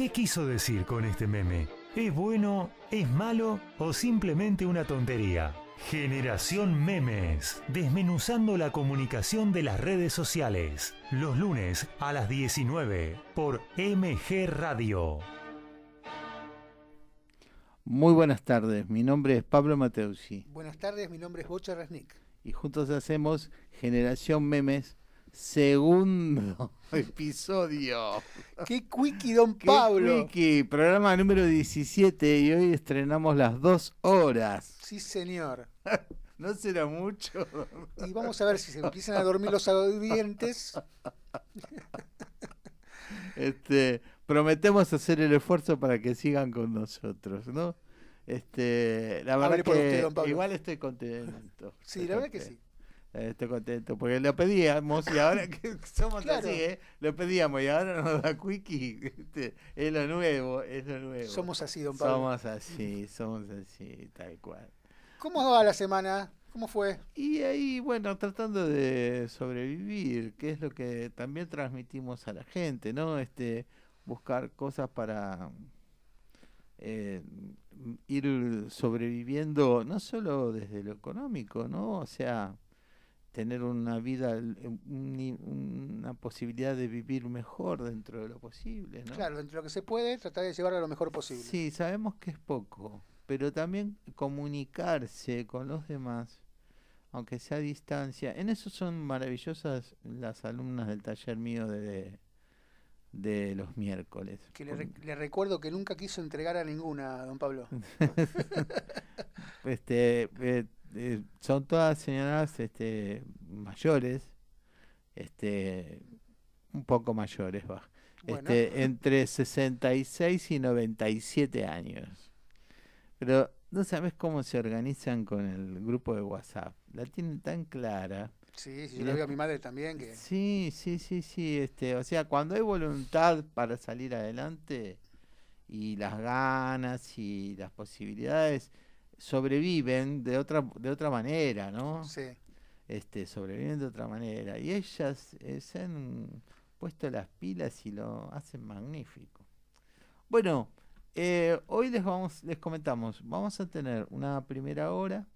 ¿Qué quiso decir con este meme? ¿Es bueno, es malo o simplemente una tontería? Generación Memes, desmenuzando la comunicación de las redes sociales, los lunes a las 19 por MG Radio. Muy buenas tardes, mi nombre es Pablo Mateusi Buenas tardes, mi nombre es Bocha Resnick. y juntos hacemos Generación Memes, segundo episodio. ¡Qué quickie, don ¡Qué Pablo! quickie! Programa número 17 y hoy estrenamos las dos horas. Sí, señor. ¿No será mucho? Y vamos a ver si se empiezan a dormir los audientes. Este, prometemos hacer el esfuerzo para que sigan con nosotros, ¿no? Este, la verdad que usted, igual estoy contento. Sí, estoy la verdad que sí. Estoy contento porque lo pedíamos y ahora que somos Claro. así, ¿eh? lo pedíamos y ahora nos da quickie. este, es lo nuevo, es lo nuevo. Somos así, don Pablo. Somos así, somos así, tal cual. ¿Cómo va la semana? ¿Cómo fue? Y ahí, bueno, tratando de sobrevivir, que es lo que también transmitimos a la gente, ¿no? Este, buscar cosas para eh, ir sobreviviendo, no solo desde lo económico, ¿no? O sea, tener una vida, un una posibilidad de vivir mejor dentro de lo posible, ¿no? Claro, dentro de lo que se puede, tratar de llevarlo lo mejor posible. Sí, sabemos que es poco, pero también comunicarse con los demás, aunque sea a distancia. En eso son maravillosas las alumnas del taller mío de, de los miércoles. Que le recuerdo que nunca quiso entregar a ninguna, don Pablo. este, eh, eh, son todas señoras este, mayores, este, un poco mayores, va. Bueno. Este, entre 66 y 97 años. Pero no sabes cómo se organizan con el grupo de WhatsApp. La tienen tan clara. Sí, sí, yo les- digo a mi madre también que... Sí, sí, sí, sí. Este, o sea, cuando hay voluntad para salir adelante y las ganas y las posibilidades sobreviven de otra de otra manera, ¿no? Sí. Este, sobreviven de otra manera. Y ellas eh, se han puesto las pilas y lo hacen magnífico. Bueno, eh, hoy les vamos, les comentamos, vamos a tener una primera hora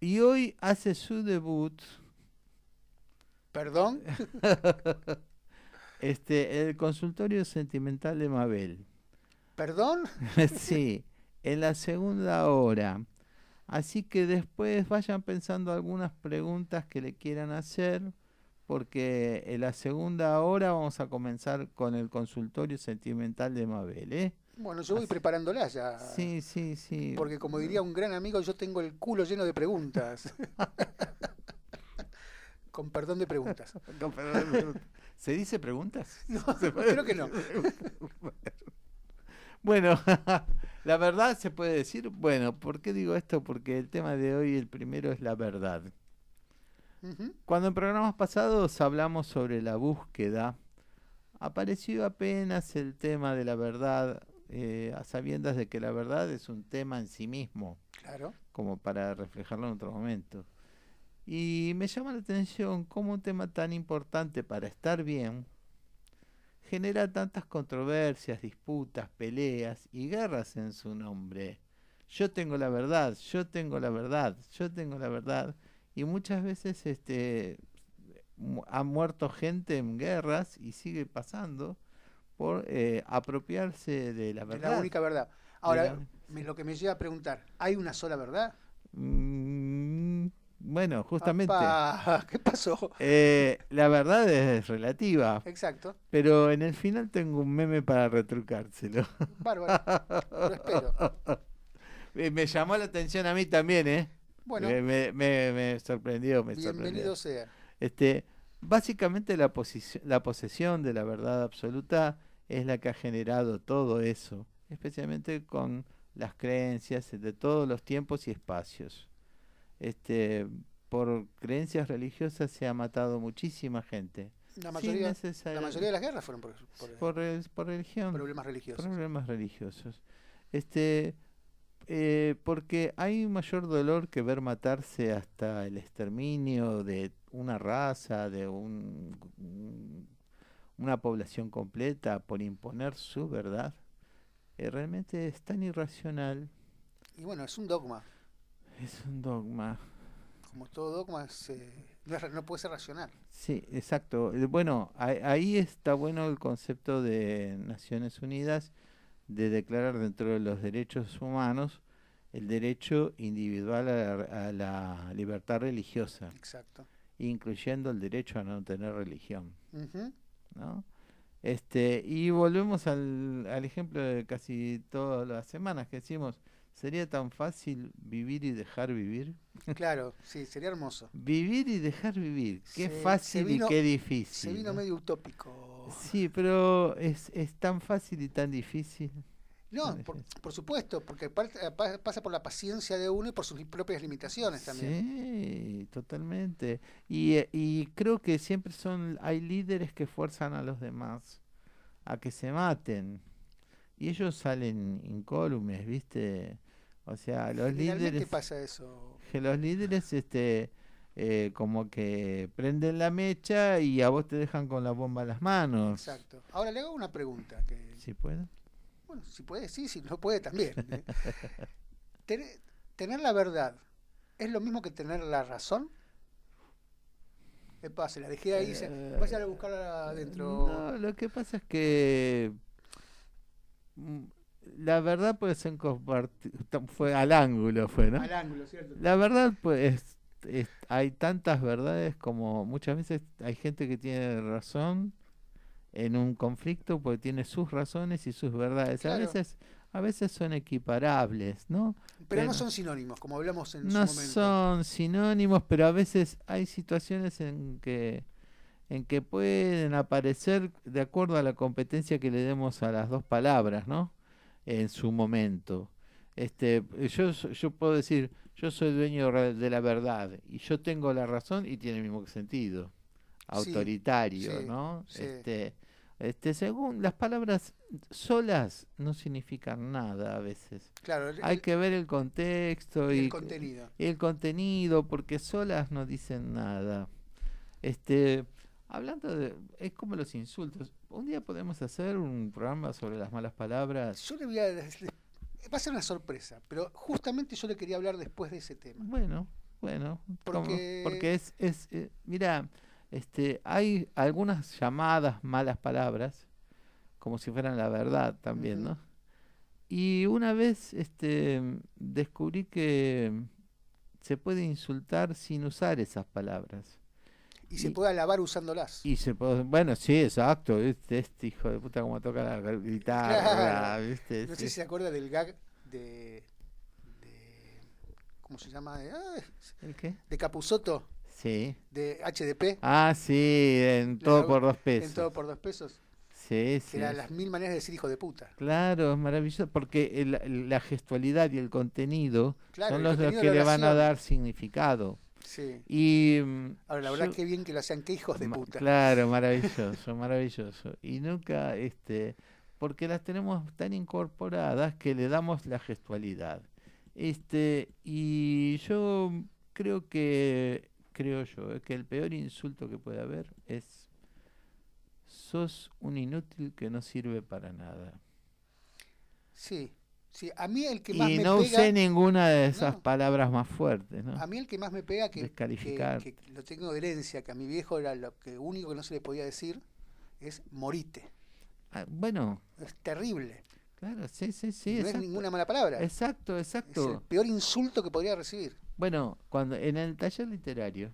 y hoy hace su debut ¿Perdón? este el consultorio sentimental de Mabel. ¿Perdón? sí, en la segunda hora. Así que después vayan pensando algunas preguntas que le quieran hacer, porque en la segunda hora vamos a comenzar con el consultorio sentimental de Mabel, ¿eh? Bueno, yo voy Así- preparándola ya. Sí, sí, sí. Porque como diría un gran amigo, yo tengo el culo lleno de preguntas. Con perdón de preguntas. Con perdón de preguntas. ¿Se dice preguntas? No, ¿Se puede creo que no. Bueno, la verdad se puede decir, bueno, ¿por qué digo esto? Porque el tema de hoy, el primero es la verdad. Cuando en programas pasados hablamos sobre la búsqueda, apareció apenas el tema de la verdad, eh, a sabiendas de que la verdad es un tema en sí mismo, Claro. como para reflejarlo en otro momento. Y me llama la atención cómo un tema tan importante para estar bien genera tantas controversias, disputas, peleas y guerras en su nombre. Yo tengo la verdad, yo tengo la verdad, yo tengo la verdad. Y muchas veces este, mu- ha muerto gente en guerras y sigue pasando por eh, apropiarse de la verdad. la única verdad. Ahora, la- lo que me lleva a preguntar, ¿hay una sola verdad? Mm, bueno, justamente. ¿Qué pasó? eh, la verdad es relativa, Exacto. pero en el final tengo un meme para retrucárselo. Bárbaro. Lo espero. Eh, me llamó la atención a mí también, ¿eh? Bueno, me, me- me- me sorprendió, me sorprendió. bienvenido sea. Este, básicamente la, la posesión de la verdad absoluta es la que ha generado todo eso, especialmente con las creencias de todos los tiempos y espacios. Este, por creencias religiosas se ha matado muchísima gente. La mayoría, la mayoría de las guerras fueron por, por, por, rel- por religión, problemas religiosos. problemas religiosos. Este, eh, porque hay mayor dolor que ver matarse hasta el exterminio de una raza, de un, un- una población completa por imponer su verdad, eh, realmente es tan irracional. Y bueno, es un dogma. Es un dogma. Como todo dogma, es, eh, no, puede ser racional. Sí, exacto. Eh, Bueno, ahí está bueno el concepto de Naciones Unidas de declarar dentro de los derechos humanos el derecho individual a la, a la libertad religiosa, Exacto. incluyendo el derecho a no tener religión. ¿no? Este, y volvemos al, al ejemplo de casi todas las semanas que decimos, ¿sería tan fácil vivir y dejar vivir? Claro, sí, sería hermoso. Vivir y dejar vivir, qué Se- se fácil vino- y qué difícil. Se vino ¿no? medio utópico. Sí, pero es, es tan fácil y tan difícil. No, por, por supuesto, porque eh, pa- pasa por la paciencia de uno y por sus propias limitaciones también. Sí, totalmente. Y, eh, y creo que siempre son, hay líderes que fuerzan a los demás a que se maten. Y ellos salen incólumes, ¿viste? O sea, los líderes, pasa eso. que los líderes, este, eh, como que prenden la mecha y a vos te dejan con la bomba en las manos. Exacto. Ahora le hago una pregunta. Que, ¿Sí puedo? bueno, si puede, sí, si no puede también. ¿eh? Tener, tener la verdad, ¿es lo mismo que tener la razón? Epa, se la dejé ahí. se- Eh, vaya a buscarla adentro. No, lo que pasa es que mm, la verdad puede ser comparti- tam- fue al ángulo, fue, ¿no? Al ángulo, ¿cierto? La verdad, pues, es- hay tantas verdades como muchas veces hay gente que tiene razón en un conflicto porque tiene sus razones y sus verdades. A veces, a veces son equiparables, ¿no? Pero no son sinónimos, como hablamos en no su momento. son sinónimos, pero a veces hay situaciones en que en que pueden aparecer de acuerdo a la competencia que le demos a las dos palabras, ¿no? En su momento. Este, yo yo puedo decir, yo soy dueño de la verdad y yo tengo la razón y tiene el mismo sentido. Autoritario, sí, ¿no? sí. Este, este, según las palabras solas no significan nada a veces. Claro, el, Hay el- que ver el contexto el y contenido. el contenido, porque solas no dicen nada. Este, hablando de, es como los insultos. Un día podemos hacer un programa sobre las malas palabras. Yo le voy a decir- va a ser una sorpresa, pero justamente yo le quería hablar después de ese tema. Bueno, bueno, como- Porque- porque es, es eh, mira, este, hay algunas llamadas malas palabras, como si fueran la verdad también. ¿no? Y una vez, este, descubrí que se puede insultar sin usar esas palabras. Y se Y- puede alabar usándolas. Y se puede, bueno, sí, exacto, este, este hijo de puta como toca la guitarra, Claro. ¿viste? No sé Sí. si se acuerda del gag de. de ¿Cómo se llama? De, ah, ¿El qué? de Capuzoto, Sí. de HDP, Ah, sí, en todo por dos pesos. en todo por dos pesos. Sí, Que sí. eran las mil maneras de decir hijo de puta. Claro, es maravilloso, porque el- la gestualidad y el contenido Claro, son los, los contenido que de la le van a dar significado. Sí. Y mm, Ahora, la verdad, qué bien que lo hacían, qué hijos de puta. Claro, maravilloso, maravilloso. Y nunca, este, porque las tenemos tan incorporadas que le damos la gestualidad. Este, y yo creo que, creo yo, eh, que el peor insulto que puede haber es sos un inútil que no sirve para nada. Sí, sí. A mí el que más Y me no pega. usé ninguna de esas No. palabras más fuertes, ¿no? A mí el que más me pega, que, que, Descalificar. que lo tengo de herencia, que a mi viejo era lo que único que no se le podía decir, es morite. Ah, bueno, Es terrible. claro, sí, sí, sí, no es ninguna mala palabra. Exacto, Es exacto. el peor insulto que podría recibir. Bueno, cuando en el taller literario,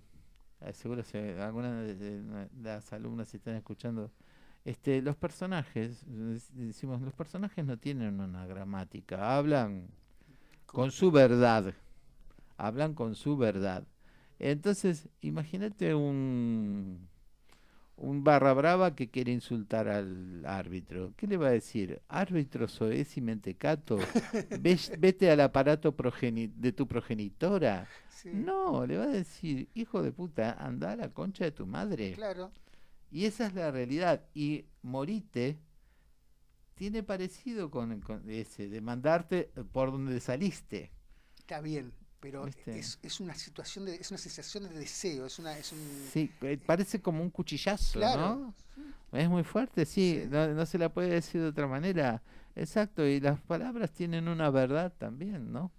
eh, seguro que algunas de, las alumnas si están escuchando, este, los personajes, dec- decimos, los personajes no tienen una gramática, hablan con su verdad, hablan con su verdad. Entonces, imagínate un un barra brava que quiere insultar al árbitro. ¿Qué le va a decir? Árbitro soez y mentecato, ves- vete al aparato progeni- de tu progenitora. Sí, No, le va a decir, hijo de puta, anda a la concha de tu madre. Claro. Y esa es la realidad. Y morite tiene parecido con, con ese, de mandarte por donde saliste. Está bien. pero es, es una situación de, es una sensación de deseo, es una, es un Sí, eh, parece como un cuchillazo, Claro. ¿no? Es muy fuerte, sí, Sí. No, no se la puede decir de otra manera. Exacto, y las palabras tienen una verdad también, ¿no?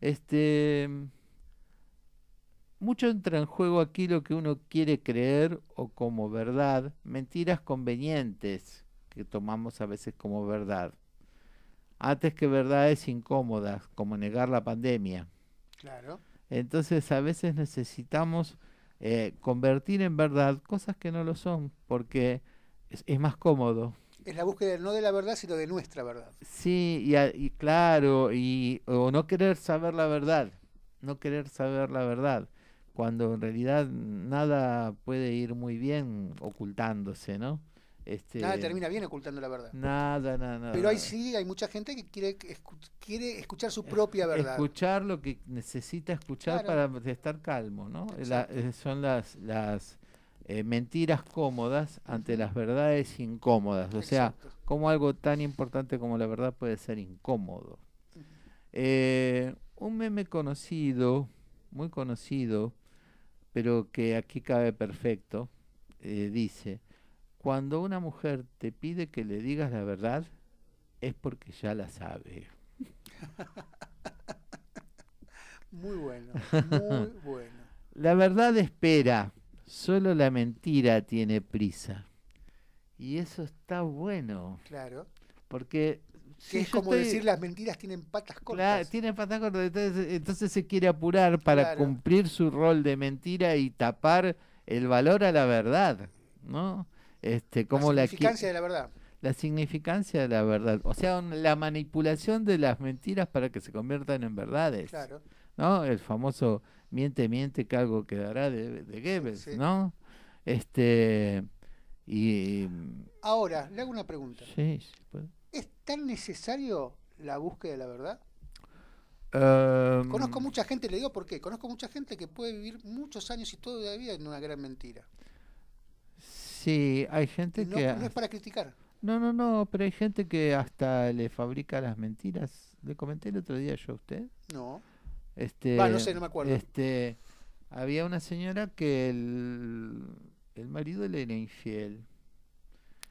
Este mucho entra en juego aquí lo que uno quiere creer o como verdad, mentiras convenientes que tomamos a veces como verdad. Antes que verdades incómodas, como negar la pandemia. claro. Entonces a veces necesitamos eh, convertir en verdad cosas que no lo son, porque es, es más cómodo. Es la búsqueda no de la verdad, sino de nuestra verdad. Sí, y, a- y claro, y o no querer saber la verdad, no querer saber la verdad, cuando en realidad nada puede ir muy bien ocultándose, ¿no? Este, Nada termina bien ocultando la verdad. Nada, nada, nada. Pero ahí sí hay mucha gente que quiere, escu- quiere escuchar su propia verdad. Escuchar lo que necesita escuchar Claro. para estar calmo, ¿no? La- eh, son las, las eh, mentiras cómodas ante las verdades incómodas. O sea, como algo tan importante como la verdad puede ser incómodo. Eh, un meme conocido, muy conocido, pero que aquí cabe perfecto, eh, dice, cuando una mujer te pide que le digas la verdad, es porque ya la sabe. Muy bueno, muy bueno. La verdad espera, solo la mentira tiene prisa. Y eso está bueno, Claro. porque... Que es como estoy- decir las mentiras tienen patas Claro, cortas. tiene patas cortas, entonces, entonces se quiere apurar para Claro. cumplir su rol de mentira y tapar el valor a la verdad, ¿no? Este, como la la, significancia de la verdad. la significancia de la verdad, o sea, la manipulación de las mentiras para que se conviertan en verdades, Claro. ¿no? El famoso miente, miente que algo quedará de, de Goebbels, sí. ¿no? Este, y... Ahora, le hago una pregunta. Sí, sí, pues. ¿Es tan necesario la búsqueda de la verdad? Em, Conozco mucha gente, le digo por qué. Conozco mucha gente que puede vivir muchos años y todavía en una gran mentira. Sí, hay gente no, que... no es para criticar. No, no, no, pero hay gente que hasta le fabrica las mentiras. Le comenté el otro día yo a usted. No. Este, no sé, no me acuerdo. Este, había una señora que el, el marido le era infiel.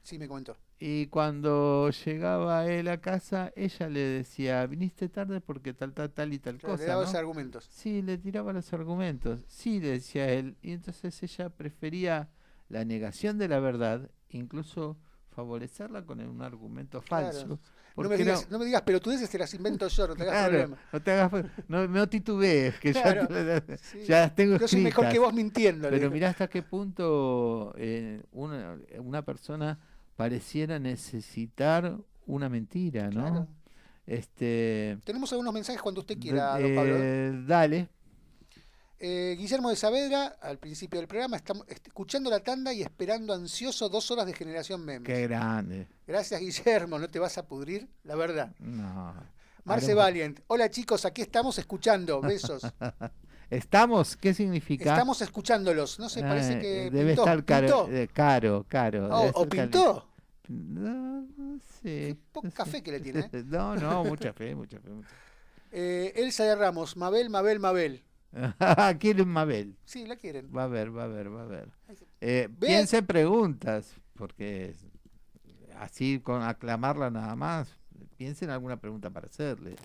Sí, me comentó. Y cuando llegaba él a casa, ella le decía, viniste tarde porque tal, tal, tal y tal Claro, cosa. le daba ¿no? esos argumentos. Sí, le tiraba los argumentos. Sí, le decía él. Y entonces ella prefería la negación de la verdad, incluso favorecerla con un argumento Claro. falso. No me, digas, no- no me digas pelotudeces, te las invento yo, no te hagas problema. no te hagas, no, no titubees, que Claro, ya, te- Sí. ya las tengo Yo soy mejor que vos mintiendo. Pero mirá hasta qué punto eh, una, una persona pareciera necesitar una mentira, ¿no? Claro. Este, Tenemos algunos mensajes cuando usted quiera, don eh, Pablo. dale. Eh, Guillermo de Saavedra, al principio del programa, estamos est- escuchando la tanda y esperando ansioso dos horas de generación memes. Qué grande. Gracias, Guillermo, no te vas a pudrir, la verdad. No. Marce Valiant, hola chicos, aquí estamos escuchando, besos. ¿Estamos? ¿Qué significa? Estamos escuchándolos, no sé, parece que debe pintó, estar caro, pintó. eh, caro, caro. Oh, o pintó. No, no sé. poca no sé. fe que le tiene, ¿eh? No, no, mucha fe, mucha fe. mucha Eh, Elsa de Ramos, Mabel, Mabel, Mabel. Quieren Mabel. Sí, la quieren. Va a ver, va a ver, va a ver. Eh, piense preguntas, porque así con aclamarla nada más, piensen alguna pregunta para hacerle.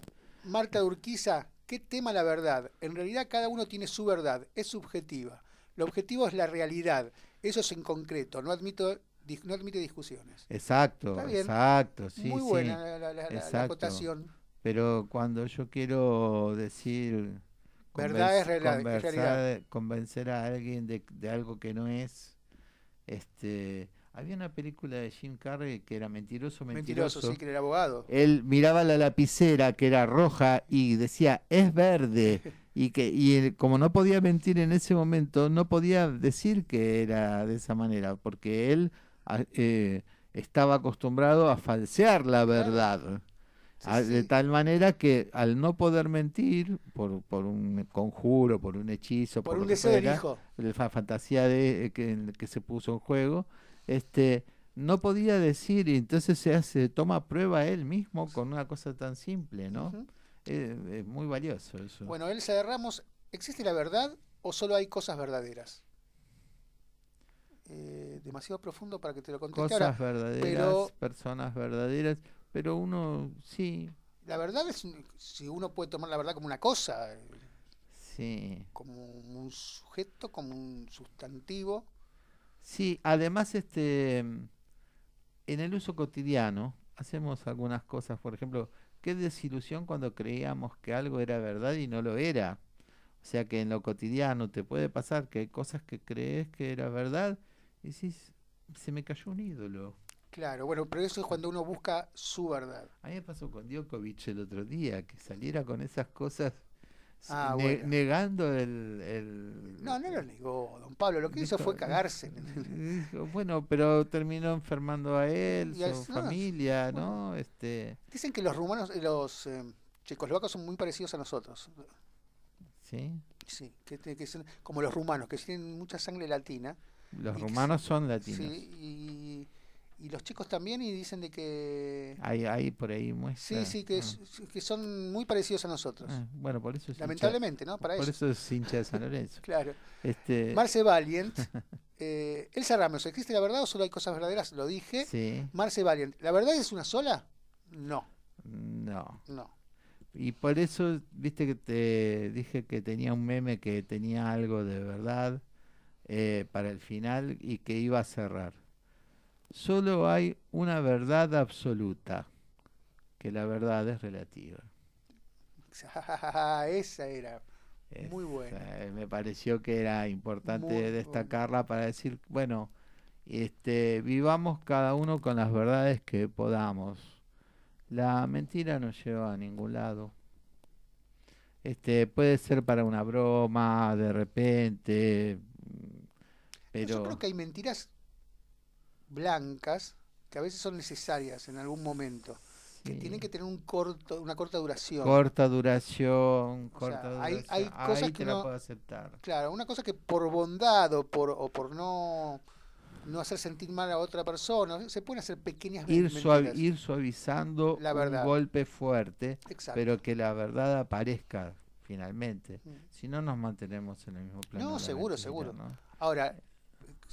Marta Urquiza, ¿qué tema la verdad? En realidad cada uno tiene su verdad, es subjetiva. Lo objetivo es la realidad, eso es en concreto, no admito no admite discusiones. Exacto, Está bien. exacto, sí, Muy sí. buena la, la- la- la exacto. acotación. Pero cuando yo quiero decir... Verdad es realidad. convencer a alguien de, de algo que no es... este Había una película de Jim Carrey que era mentiroso, mentiroso. Mentiroso, sí, que era abogado. Él miraba la lapicera que era roja y decía, es verde. Y que y él, como no podía mentir en ese momento, no podía decir que era de esa manera, porque él a- eh, estaba acostumbrado a falsear la verdad. Sí, A- De sí. tal manera que al no poder mentir por, por un conjuro, por un hechizo, Por lo un deseo del hijo. la fa- fantasía de, eh, que, que se puso en juego, este, no podía decir y entonces se hace, toma prueba él mismo con una cosa tan simple, ¿no? Es, es muy valioso eso. Bueno, Elsa de Ramos, ¿existe la verdad o solo hay cosas verdaderas? Eh, demasiado profundo para que te lo conteste Cosas verdaderas, pero- personas verdaderas, pero uno sí, La verdad es, si uno puede tomar la verdad como una cosa, eh, sí. como un sujeto, como un sustantivo. Sí, además este en el uso cotidiano hacemos algunas cosas, por ejemplo, qué desilusión cuando creíamos que algo era verdad y no lo era. O sea que en lo cotidiano te puede pasar que hay cosas que crees que era verdad y decís, se me cayó un ídolo. Claro, bueno, pero eso es cuando uno busca su verdad. A mí me pasó con Djokovic el otro día, que saliera con esas cosas Ah, ne- bueno. negando el, el- No, no lo negó, don Pablo, lo que hizo fue cagarse. Dijo, Bueno, pero terminó enfermando a él, Y su no, familia, bueno. ¿no? Este, Dicen que los rumanos, eh, los eh, checoslovacos son muy parecidos a nosotros. ¿sí? Sí, que, son como los rumanos, que tienen mucha sangre latina. Los rumanos son latinos. Sí, y, y los chicos también, y dicen de que... Hay, hay por ahí muestra. Sí, sí, que, es- que son muy parecidos a nosotros. Ah, bueno, por eso es hincha- Lamentablemente, ¿no? Para por ellos. eso es hincha de San Lorenzo. Claro. Este, Marce Valiant. Eh, Elsa Ramos, ¿existe la verdad o solo hay cosas verdaderas? Lo dije. sí, Marce Valiant, ¿la verdad es una sola? No, no. no. Y por eso, viste que te dije que tenía un meme que tenía algo de verdad eh, para el final y que iba a cerrar. Solo hay una verdad absoluta, que la verdad es relativa. Esa era. Muy buena. Eh, me pareció que era importante Muy buena. destacarla para decir, bueno, este, vivamos cada uno con las verdades que podamos. La mentira no lleva a ningún lado. Este, puede ser para una broma, de repente, mm, Yo pero creo que hay mentiras blancas que a veces son necesarias en algún momento, que sí, tienen que tener un corto, una corta duración. corta duración, corta duración. hay cosas Ahí que te la puedo aceptar. Claro, una cosa que por bondad o por, o por no, no hacer sentir mal a otra persona, se pueden hacer pequeñas Ir, suavi- ir suavizando La un golpe fuerte. Exacto. pero que la verdad aparezca finalmente. Mm. Si no nos mantenemos en el mismo plano. No, seguro, mentira, seguro. ¿no? Ahora,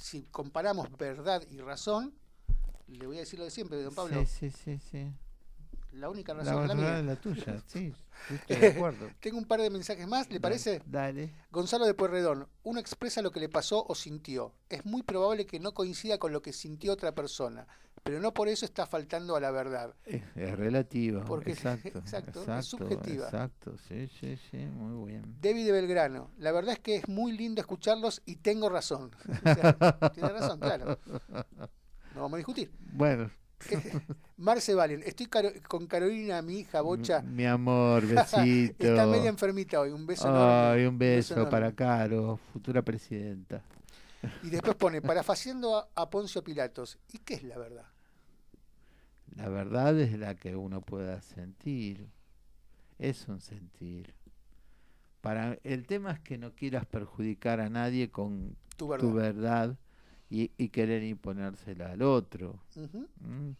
si comparamos verdad y razón, le voy a decir lo de siempre, don Pablo, Sí, sí, sí, sí. la única razón es la verdad es la tuya, sí, estoy de acuerdo. Tengo un par de mensajes más, ¿le parece? Dale. Gonzalo de Pueyrredón, uno expresa lo que le pasó o sintió. Es muy probable que no coincida con lo que sintió otra persona, pero no por eso está faltando a la verdad. Es, es relativa. Porque- exacto, exacto, es exacto, subjetiva. Exacto, sí, sí, sí, muy bien. David de Belgrano, la verdad es que es muy lindo escucharlos y tengo razón. O sea, tiene razón, claro. No vamos a discutir. Bueno, Marce Valen, estoy caro- con Carolina, mi hija, bocha. mi amor, besito. Está media enfermita hoy, un beso enorme. Ay, un beso enorme. para Caro, futura presidenta. Y después pone, parafaseando a, a Poncio Pilatos, ¿y qué es la verdad? La verdad es la que uno pueda sentir. Es un sentir. Para el tema es que no quieras perjudicar a nadie con Tu verdad. tu verdad y, y querer imponérsela al otro. Ujú. ¿m?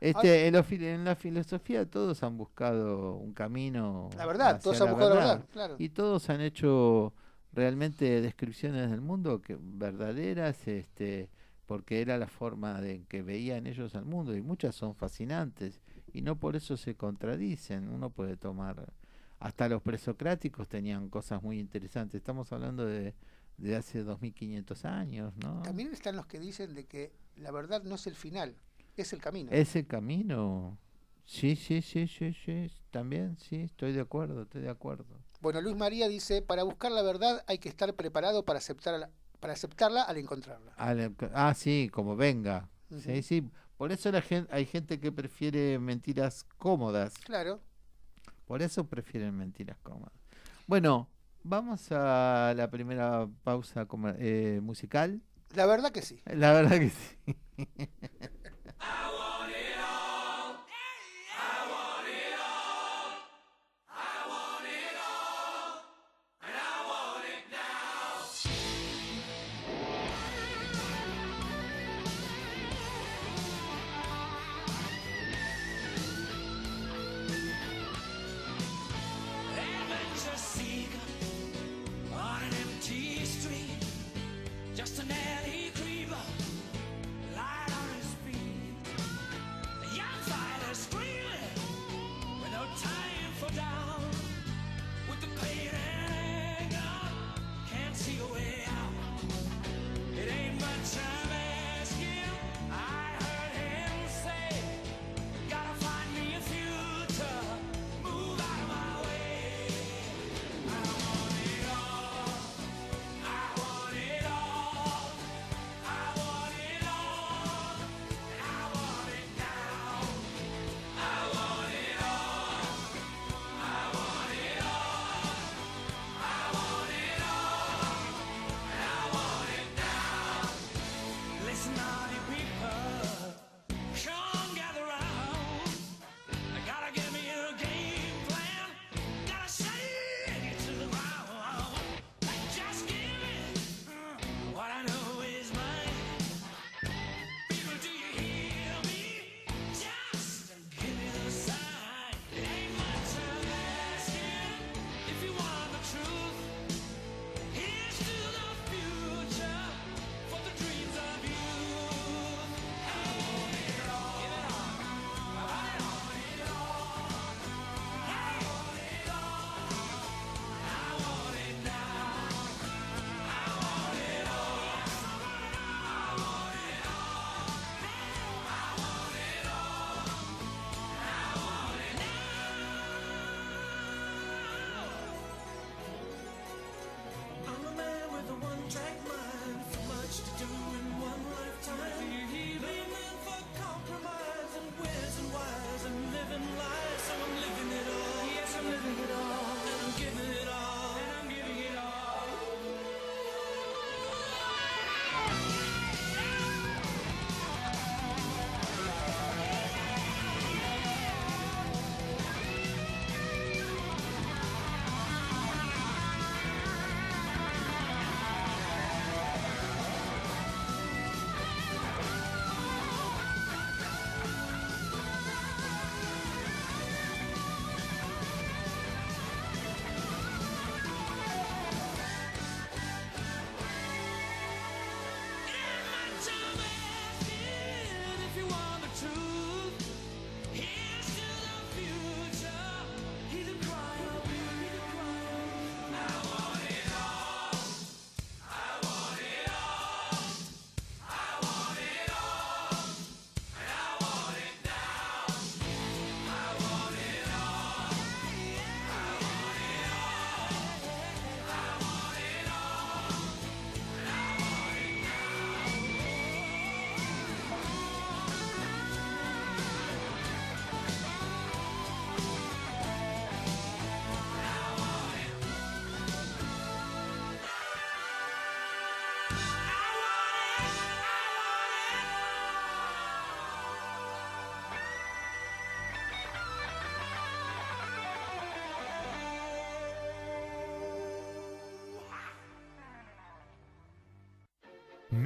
Este, en, lo fil- en la filosofía todos han buscado un camino. La verdad, hacia todos han buscado la verdad, claro. Y todos han hecho realmente descripciones del mundo que verdaderas, este, porque era la forma de en que veían ellos al mundo y muchas son fascinantes y no por eso se contradicen. Uno puede tomar hasta los presocráticos tenían cosas muy interesantes. Estamos hablando de, de hace 2500 años, ¿no? También están los que dicen de que la verdad no es el final, es el camino. Ese camino. Sí, sí, sí, sí, sí. También, sí, estoy de acuerdo, estoy de acuerdo. Bueno, Luis María dice, para buscar la verdad hay que estar preparado para, aceptar, para aceptarla al encontrarla. Al- ah, sí, como venga. Sí, sí. Por eso la hay gente que prefiere mentiras cómodas. Claro. Por eso prefieren mentiras cómodas. Bueno, vamos a la primera pausa eh, musical. La verdad que sí. La verdad que sí.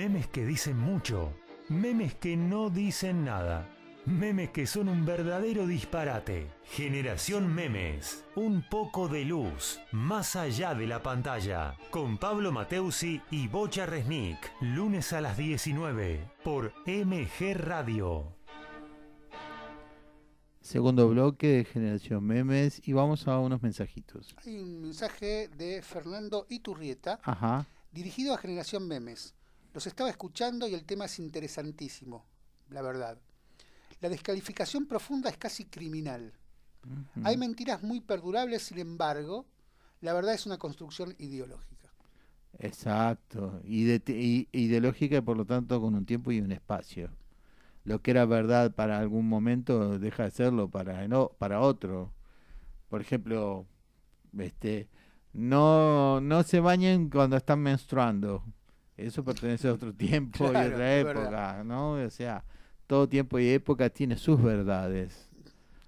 Memes que dicen mucho, memes que no dicen nada. Memes que son un verdadero disparate. Generación Memes. Un poco de luz. Más allá de la pantalla. Con Pablo Mateusi y Bocha Resnick. Lunes a las 19. Por MG Radio. Segundo bloque de Generación Memes. Y vamos a unos mensajitos. Hay un mensaje de Fernando Iturrieta. Ajá. Dirigido a Generación Memes. Los estaba escuchando y el tema es interesantísimo, la verdad. La descalificación profunda es casi criminal. Hay mentiras muy perdurables, sin embargo, la verdad es una construcción ideológica. Exacto. Y, de, y, ideológica y por lo tanto con un tiempo y un espacio. Lo que era verdad para algún momento deja de serlo para, no, para otro. Por ejemplo, este, no, no se bañen cuando están menstruando. Eso pertenece a otro tiempo y otra época, ¿no? O sea, todo tiempo y época tiene sus verdades.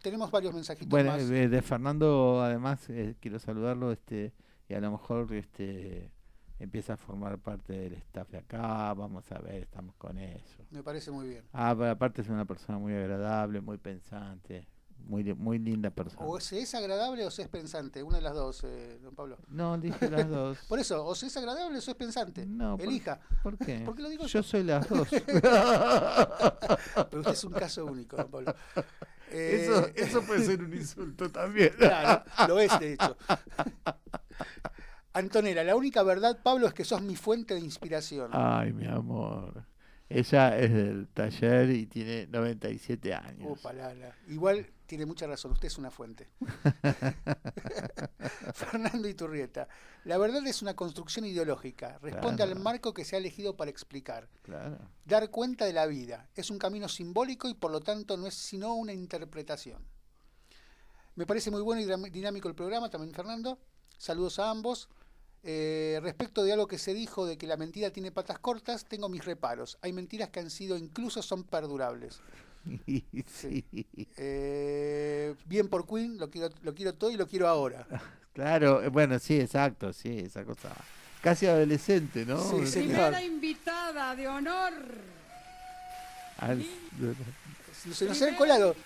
Tenemos varios mensajitos bueno, de Fernando, además, eh, quiero saludarlo, este, y a lo mejor este empieza a formar parte del staff de acá, vamos a ver, estamos con eso. Me parece muy bien. Ah, aparte es una persona muy agradable, muy pensante, muy, muy linda persona. O se es agradable o se es pensante, una de las dos, eh, don Pablo. No, dije las dos. Por eso, o se es agradable o se es pensante. No, Elija. ¿Por qué? Porque lo digo yo. soy las dos. Pero usted es un caso único, don Pablo. eso, eh, eso puede ser un insulto también. Claro, lo es de hecho. Antonella, la única verdad, Pablo, es que sos mi fuente de inspiración. Ay, mi amor. Ella es del taller y tiene 97 años. Opa, Igual tiene mucha razón, usted es una fuente. Fernando Iturrieta, la verdad es una construcción ideológica, responde al marco que se ha elegido para explicar. Dar cuenta de la vida, es un camino simbólico y por lo tanto no es sino una interpretación. Me parece muy bueno y dinámico el programa, también Fernando. Saludos a ambos. Eh, respecto de algo que se dijo de que la mentira tiene patas cortas, tengo mis reparos. Hay mentiras que han sido incluso son perdurables. Eh, bien por Queen, lo quiero, lo quiero todo y lo quiero ahora. Claro, eh, bueno, sí, exacto, sí, esa cosa. Casi adolescente, ¿no? Sí, Primera invitada de honor. Se nos ha colado,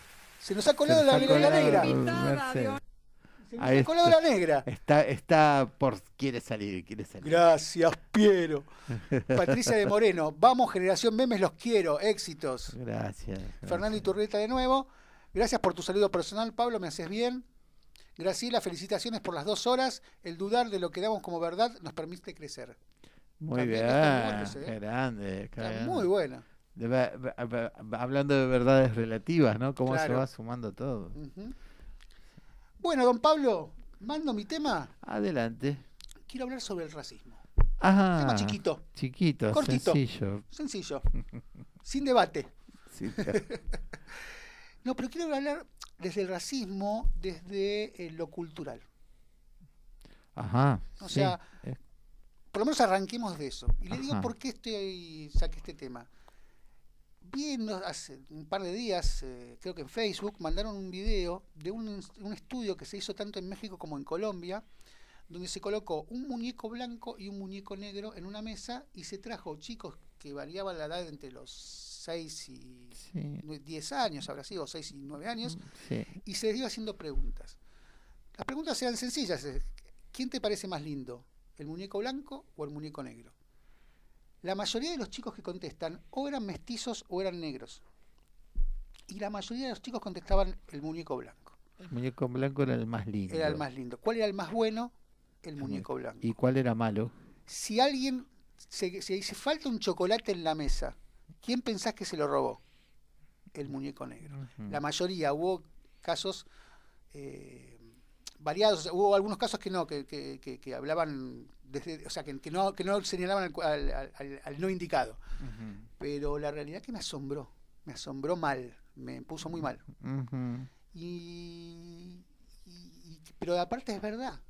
se nos ha colado la, la, negra. Ahí está, la negra. Está, está por. Quiere salir, quiere salir. Gracias, Piero. Patricia de Moreno. Vamos, generación memes, los quiero. Éxitos. Gracias. Fernando Iturrieta de nuevo. Gracias por tu saludo personal, Pablo. Me haces bien. Graciela, felicitaciones por las dos horas. El dudar de lo que damos como verdad nos permite crecer. Muy bien. ¿eh? Grande. muy buena. hablando de verdades relativas, ¿no? Cómo se va sumando todo. Bueno, don Pablo, mando mi tema. Adelante. Quiero hablar sobre el racismo. Ajá. Tema chiquito. Chiquito, cortito. Sencillo. Sencillo. Sin debate. no, pero quiero hablar desde el racismo, desde eh, lo cultural. Ajá. O sea, por lo menos arranquemos de eso. Y le digo por qué estoy, saqué este tema hace un par de días, eh, creo que en Facebook, mandaron un video de un, estudio que se hizo tanto en México como en Colombia, donde se colocó un muñeco blanco y un muñeco negro en una mesa y se trajo chicos que variaban la edad entre los 6 y 10 años, habrá sido 6 y 9 años, mm, y se les iba haciendo preguntas. Las preguntas eran sencillas. ¿Quién te parece más lindo? ¿El muñeco blanco o el muñeco negro? La mayoría de los chicos que contestan o eran mestizos o eran negros. Y la mayoría de los chicos contestaban el muñeco blanco. El muñeco blanco era el más lindo. Era el más lindo. ¿Cuál era el más bueno? El muñeco blanco. ¿Y cuál era malo? Si alguien se, dice falta un chocolate en la mesa, ¿quién pensás que se lo robó? El muñeco negro. La mayoría, hubo casos eh, variados, hubo algunos casos que no, que, que hablaban o sea, que, no, que no señalaban al, no indicado. Pero la realidad que me asombró, me asombró mal, me puso muy mal. y, pero aparte es verdad.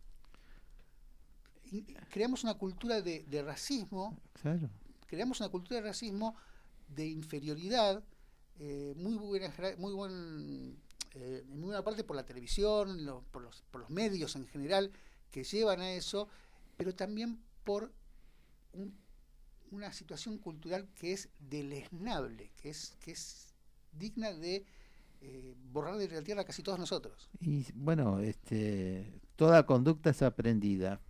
creamos una cultura de, racismo, creamos una cultura de racismo, de inferioridad, eh, muy buena, muy buen, eh, en buena parte por la televisión, por, los, por los medios en general, que llevan a eso pero también por una situación cultural que es deleznable, que es, que es digna de eh, borrar de la tierra casi todos nosotros. Y bueno, este, toda conducta es aprendida.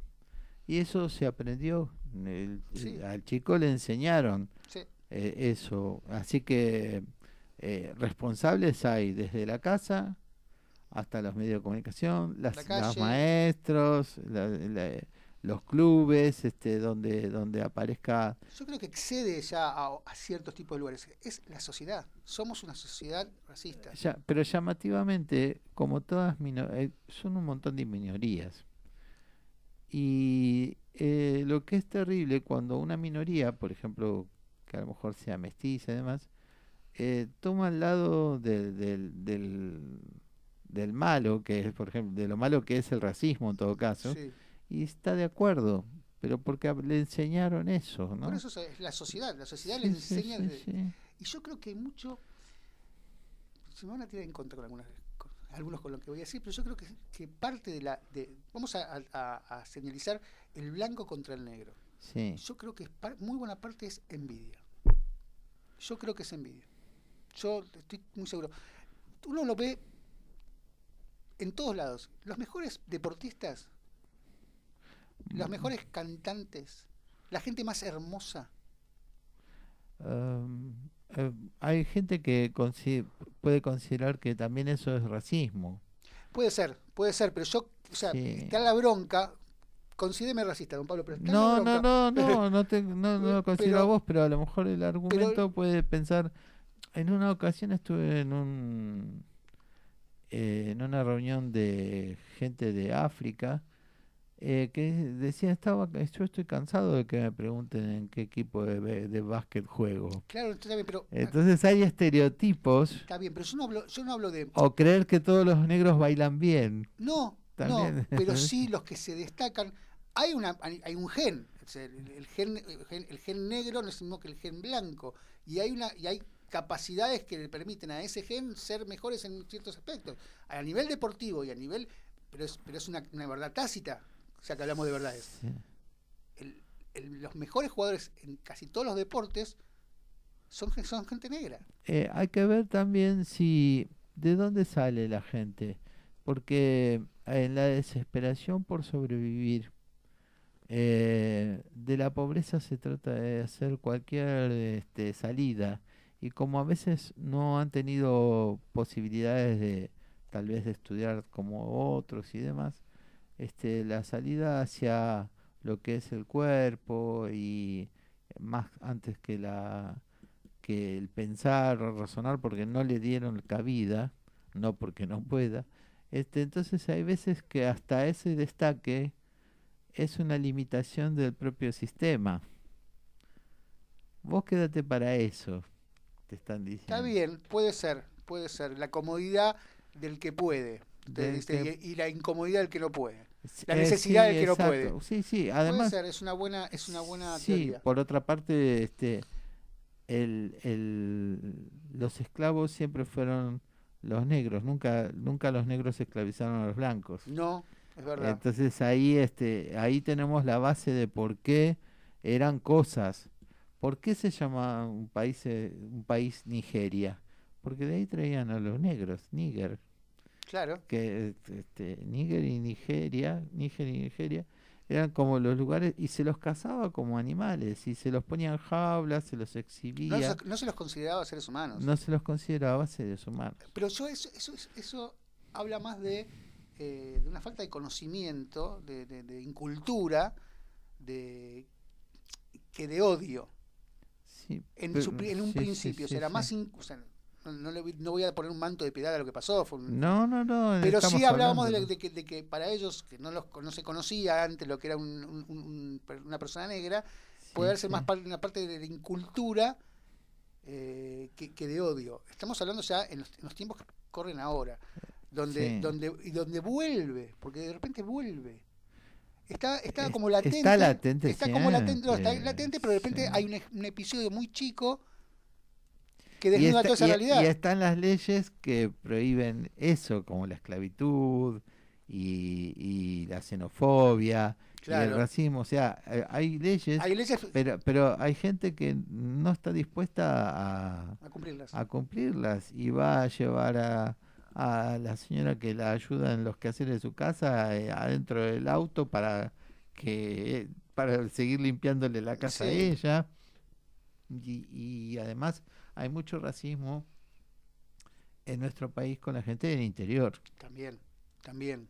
Y eso se aprendió. al chico le enseñaron eh, eso. Así que eh, responsables hay desde la casa hasta los medios de comunicación, las, los maestros, la, los clubes, este, donde, donde aparezca... Yo creo que excede ya a, ciertos tipos de lugares. Es la sociedad. Somos una sociedad racista. Ya, pero llamativamente, como todas eh, son un montón de minorías. Y eh, lo que es terrible cuando una minoría, por ejemplo, que a lo mejor sea mestiza y demás, eh, toma el lado del, del, del, malo, que es, por ejemplo, de lo malo que es el racismo en todo caso. Sí y está de acuerdo, pero porque le enseñaron eso, ¿no? Por eso es la sociedad, la sociedad le enseña. y yo creo que mucho. Se me van a tirar en contra con algunas algunos con lo que voy a decir, pero yo creo que, que parte de la. De, vamos a, a, señalizar el blanco contra el negro. Sí. Yo creo que muy buena parte es envidia. Yo creo que es envidia. Yo estoy muy seguro. Uno lo ve en todos lados. Los mejores deportistas los mejores cantantes, la gente más hermosa. Em, eh, hay gente que puede considerar que también eso es racismo. Puede ser, puede ser, pero yo, o sea, está la bronca. Considéreme racista, don Pablo, pero no, no, no, no, no, te, no, no, lo considero a vos, pero a lo mejor el argumento puede pensar. En una ocasión estuve en un eh, en una reunión de gente de África eh, que decía, estaba, yo estoy cansado de que me pregunten en qué equipo de, de básquet juego. Claro, está bien, pero... Entonces hay estereotipos. Está bien, pero yo no hablo, yo no hablo de... O creer que todos los negros bailan bien. No, no, pero sí los que se destacan. Hay, una, hay un gen, el, gen, el gen negro no es el mismo que el gen blanco, y hay, una, y hay capacidades que le permiten a ese gen ser mejores en ciertos aspectos. A nivel deportivo y a nivel... Pero es, pero es una, una verdad tácita ya que hablamos de verdades. los mejores jugadores en casi todos los deportes son, son gente negra. Eh, hay que ver también si de dónde sale la gente, porque en la desesperación por sobrevivir, eh, de la pobreza se trata de hacer cualquier este, salida y como a veces no han tenido posibilidades de tal vez de estudiar como otros y demás, este, la salida hacia lo que es el cuerpo y más antes que la que el pensar o razonar porque no le dieron cabida, no porque no pueda. Este, entonces hay veces que hasta ese destaque es una limitación del propio sistema. Vos quédate para eso, te están diciendo. Está bien, puede ser, puede ser. La comodidad del que puede y la incomodidad del que no puede. La eh, necesidad del que no puede. Sí, sí, además. es una buena, es una buena sí, por otra parte, este, el, el, los esclavos siempre fueron los negros, nunca, nunca los negros esclavizaron a los blancos. No, es verdad. Entonces ahí, este, ahí tenemos la base de por qué eran cosas. ¿Por qué se llama un país, eh, un país Nigeria? Porque de ahí traían a los negros, Níger. Claro. Que este, Níger y Nigeria, Níger y Nigeria eran como los lugares y se los cazaba como animales y se los ponía en jaulas, se los exhibía. No, se los consideraba seres humanos. No se los consideraba seres humanos. Pero yo eso, eso, eso habla más de, eh, de una falta de conocimiento, de, de, incultura, de que de odio. Sí, en, en un principio, sí, más no, le, no voy a poner un manto de piedad a lo que pasó. Fue no, no, no. Pero sí hablábamos de, que, de, que, para ellos, que no, los, no se conocía antes lo que era una persona negra, puede ser más parte, una parte de la incultura eh, que, de odio. Estamos hablando ya en los, tiempos que corren ahora, donde, donde, y donde vuelve, porque de repente vuelve. Está, está como latente. Está latente. Está como latente, está latente, pero de repente hay un, un episodio muy chico y están las leyes que prohíben eso, como la esclavitud y, y la xenofobia y el racismo. O sea, eh, hay leyes, Hay leyes pero, pero hay gente que no está dispuesta a, a cumplirlas. a cumplirlas y va a llevar a, a la señora que la ayuda en los quehaceres de su casa eh, adentro del auto para que para seguir limpiándole la casa a ella y, y además hay mucho racismo en nuestro país con la gente del interior También, también.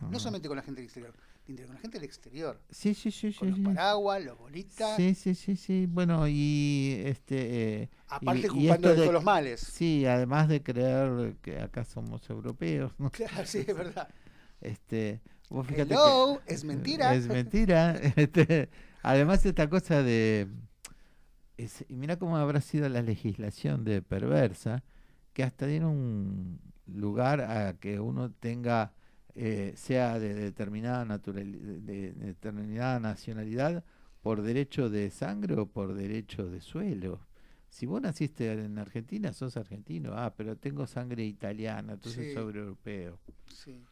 Ah. No solamente con la gente del exterior, interior, con la gente del exterior. sí sí sí Con sí los sí. paraguas, los bolitas, sí sí sí sí bueno y este eh, aparte y culpando de todos que- los males. sí además de creer que acá somos europeos ¿no? Claro, sí, es verdad. Este, vos fíjate que- Hello, es mentira. Es mentira. Este, además esta cosa de es- y mira cómo habrá sido la legislación de perversa que hasta dieron lugar a que uno tenga eh, sea de determinada natural, de, de determinada nacionalidad por derecho de sangre o por derecho de suelo. Si vos naciste en Argentina, sos argentino. Ah, pero tengo sangre italiana, entonces Sí. soy europeo. Sí.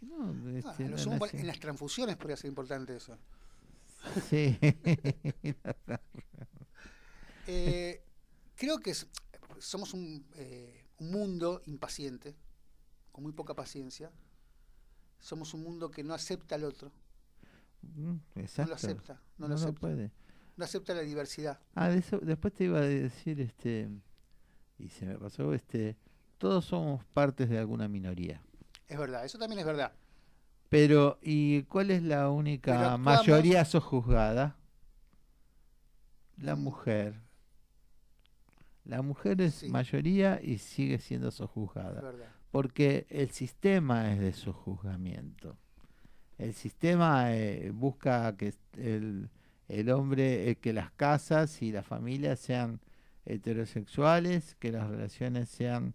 No, Ah, este, nací- en las transfusiones podría ser importante eso. Sí. Eh, creo que es- somos un, eh, un mundo impaciente, con muy poca paciencia. Somos un mundo que no acepta al otro, Mm, no lo acepta, no, No, lo acepta, puede. no acepta la diversidad. Ah, de eso, después te iba a decir, este, y se me pasó, este, todos somos partes de alguna minoría. Es verdad, eso también es verdad. Pero, ¿y cuál es la única mayoría sojuzgada? La Mm. mujer. La mujer es Sí. mayoría y sigue siendo Es sojuzgada. Porque el sistema es de sojuzgamiento. El sistema eh, busca que el, el hombre, eh, que las casas y las familias sean heterosexuales, que las relaciones sean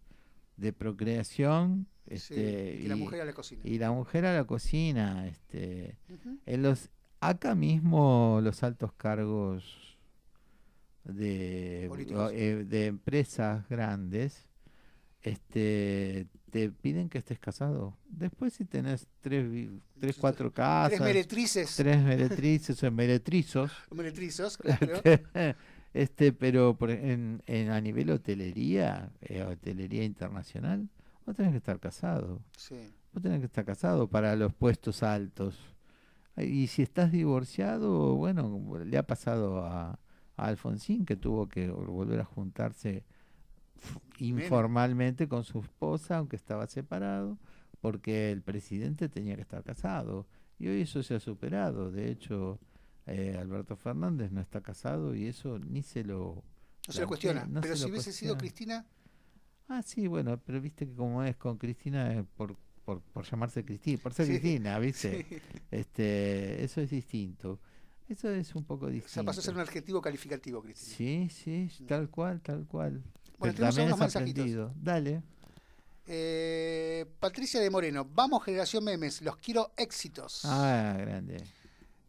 de procreación, Sí, este, y la mujer a la cocina. y la mujer a la cocina, este, en los acá mismo los altos cargos de, eh, de empresas grandes este te piden que estés casado. Después si tenés tres, tres cuatro casas, Tres meretrices, tres meretrices o meretrizos, meretrizos, claro. este, pero por- en, en- a nivel hotelería, eh, hotelería internacional, vos tenés que estar casado. Sí. Vos tenés que estar casado para los puestos altos. Y si estás divorciado, bueno, le ha pasado a, a Alfonsín que tuvo que volver a juntarse. Informalmente con su esposa, aunque estaba separado, porque el presidente tenía que estar casado. Y hoy eso se ha superado. De hecho, eh, Alberto Fernández no está casado y eso ni se lo... No se lo cuestiona. no pero si hubiese sido. Cristina, Ah, sí, bueno, pero viste que como es con Cristina, es por, por, por llamarse Cristina, por ser Sí, Cristina, ¿viste? sí. Este, eso es distinto. Eso es un poco o distinto. sea, pasó a ser un adjetivo calificativo, Cristina. Sí, sí, tal cual, tal cual. Bueno, tenemos algunos mensajitos. Dale. Eh, Patricia de Moreno, vamos generación memes, los quiero éxitos. Ah, grande.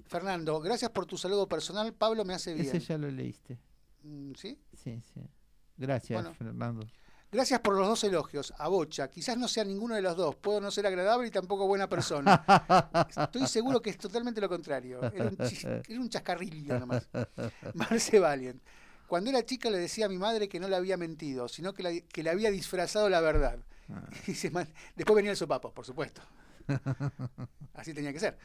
Fernando, gracias por tu saludo personal, Pablo me hace bien. Ese ya lo leíste. Mm, ¿Sí? Sí, sí. Gracias, Bueno. Fernando. Gracias por los dos elogios. A Bocha, quizás no sea ninguno de los dos. Puedo no ser agradable y tampoco buena persona. Estoy seguro que es totalmente lo contrario. Era un, chis- era un chascarrillo nomás. Marce Valiant. Cuando era chica le decía a mi madre que no le había mentido, sino que, la- que le había disfrazado la verdad. Ah. Y se Después venía el sopapo, por supuesto. Así tenía que ser.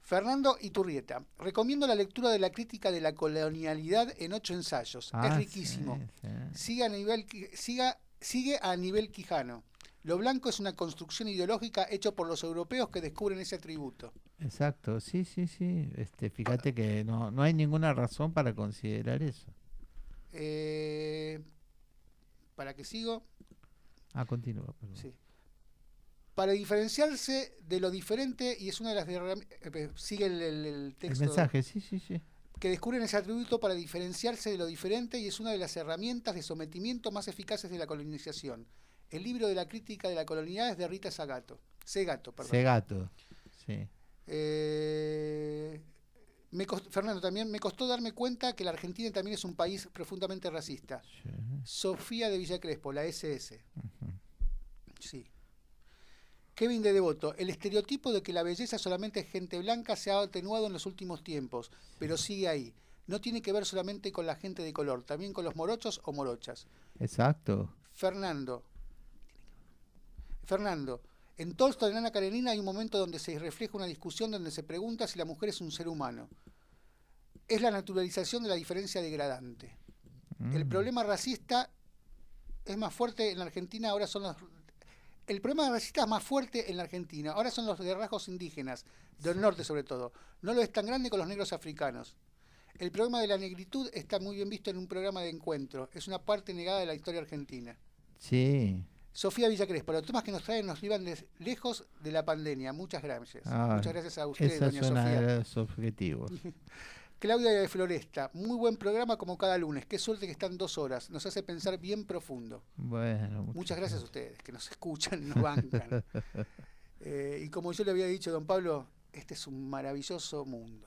Fernando Iturrieta. Recomiendo la lectura de la crítica de la colonialidad en ocho ensayos. Ah, es riquísimo. sí, sí. Siga a nivel, siga, sigue a nivel Quijano. Lo blanco es una construcción ideológica hecho por los europeos que descubren ese atributo. Exacto, sí, sí, sí. Este, fíjate que no, no hay ninguna razón para considerar eso. Eh, para que sigo, Ah, continúa. perdón. sí. Para diferenciarse de lo diferente, y es una de las eh, sigue el, el- el El texto mensaje, sí, sí, sí. que descubren ese atributo para diferenciarse de lo diferente y es una de las herramientas de sometimiento más eficaces de la colonización. El libro de la crítica de la colonialidad es de Rita Segato. Segato, perdón. Segato. Sí. Eh, me Fernando, también me costó darme cuenta que la Argentina también es un país profundamente racista. sí. Sofía de Villa Crespo, la SS. Sí. Kevin de Devoto, el estereotipo de que la belleza solamente es gente blanca se ha atenuado en los últimos tiempos, pero sigue ahí. No tiene que ver solamente con la gente de color, también con los morochos o morochas. Exacto. Fernando. Fernando, en Tolstoy de Ana Karenina hay un momento donde se refleja una discusión donde se pregunta si la mujer es un ser humano. Es la naturalización de la diferencia degradante. El Mm. problema racista es más fuerte en la Argentina, ahora son los... El problema racista es más fuerte en la Argentina, ahora son los de rasgos indígenas, del norte sobre todo. No lo es tan grande con los negros africanos. El problema de la negritud está muy bien visto en un programa de encuentro, es una parte negada de la historia argentina. Sí. Sofía Villacrespa, los temas que nos traen nos llevan de- lejos de la pandemia. Muchas gracias. Ah, Muchas gracias a usted, Esa doña es una Sofía. de los objetivos. Claudia de Floresta, muy buen programa como cada lunes. Qué suerte que están dos horas. Nos hace pensar bien profundo. Bueno, Muchas gracias a ustedes, que nos escuchan y nos bancan. Eh, y como yo le había dicho, don Pablo, este es un maravilloso mundo.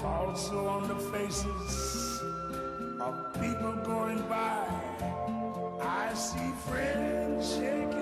are also on the faces of people going by. I see friends shaking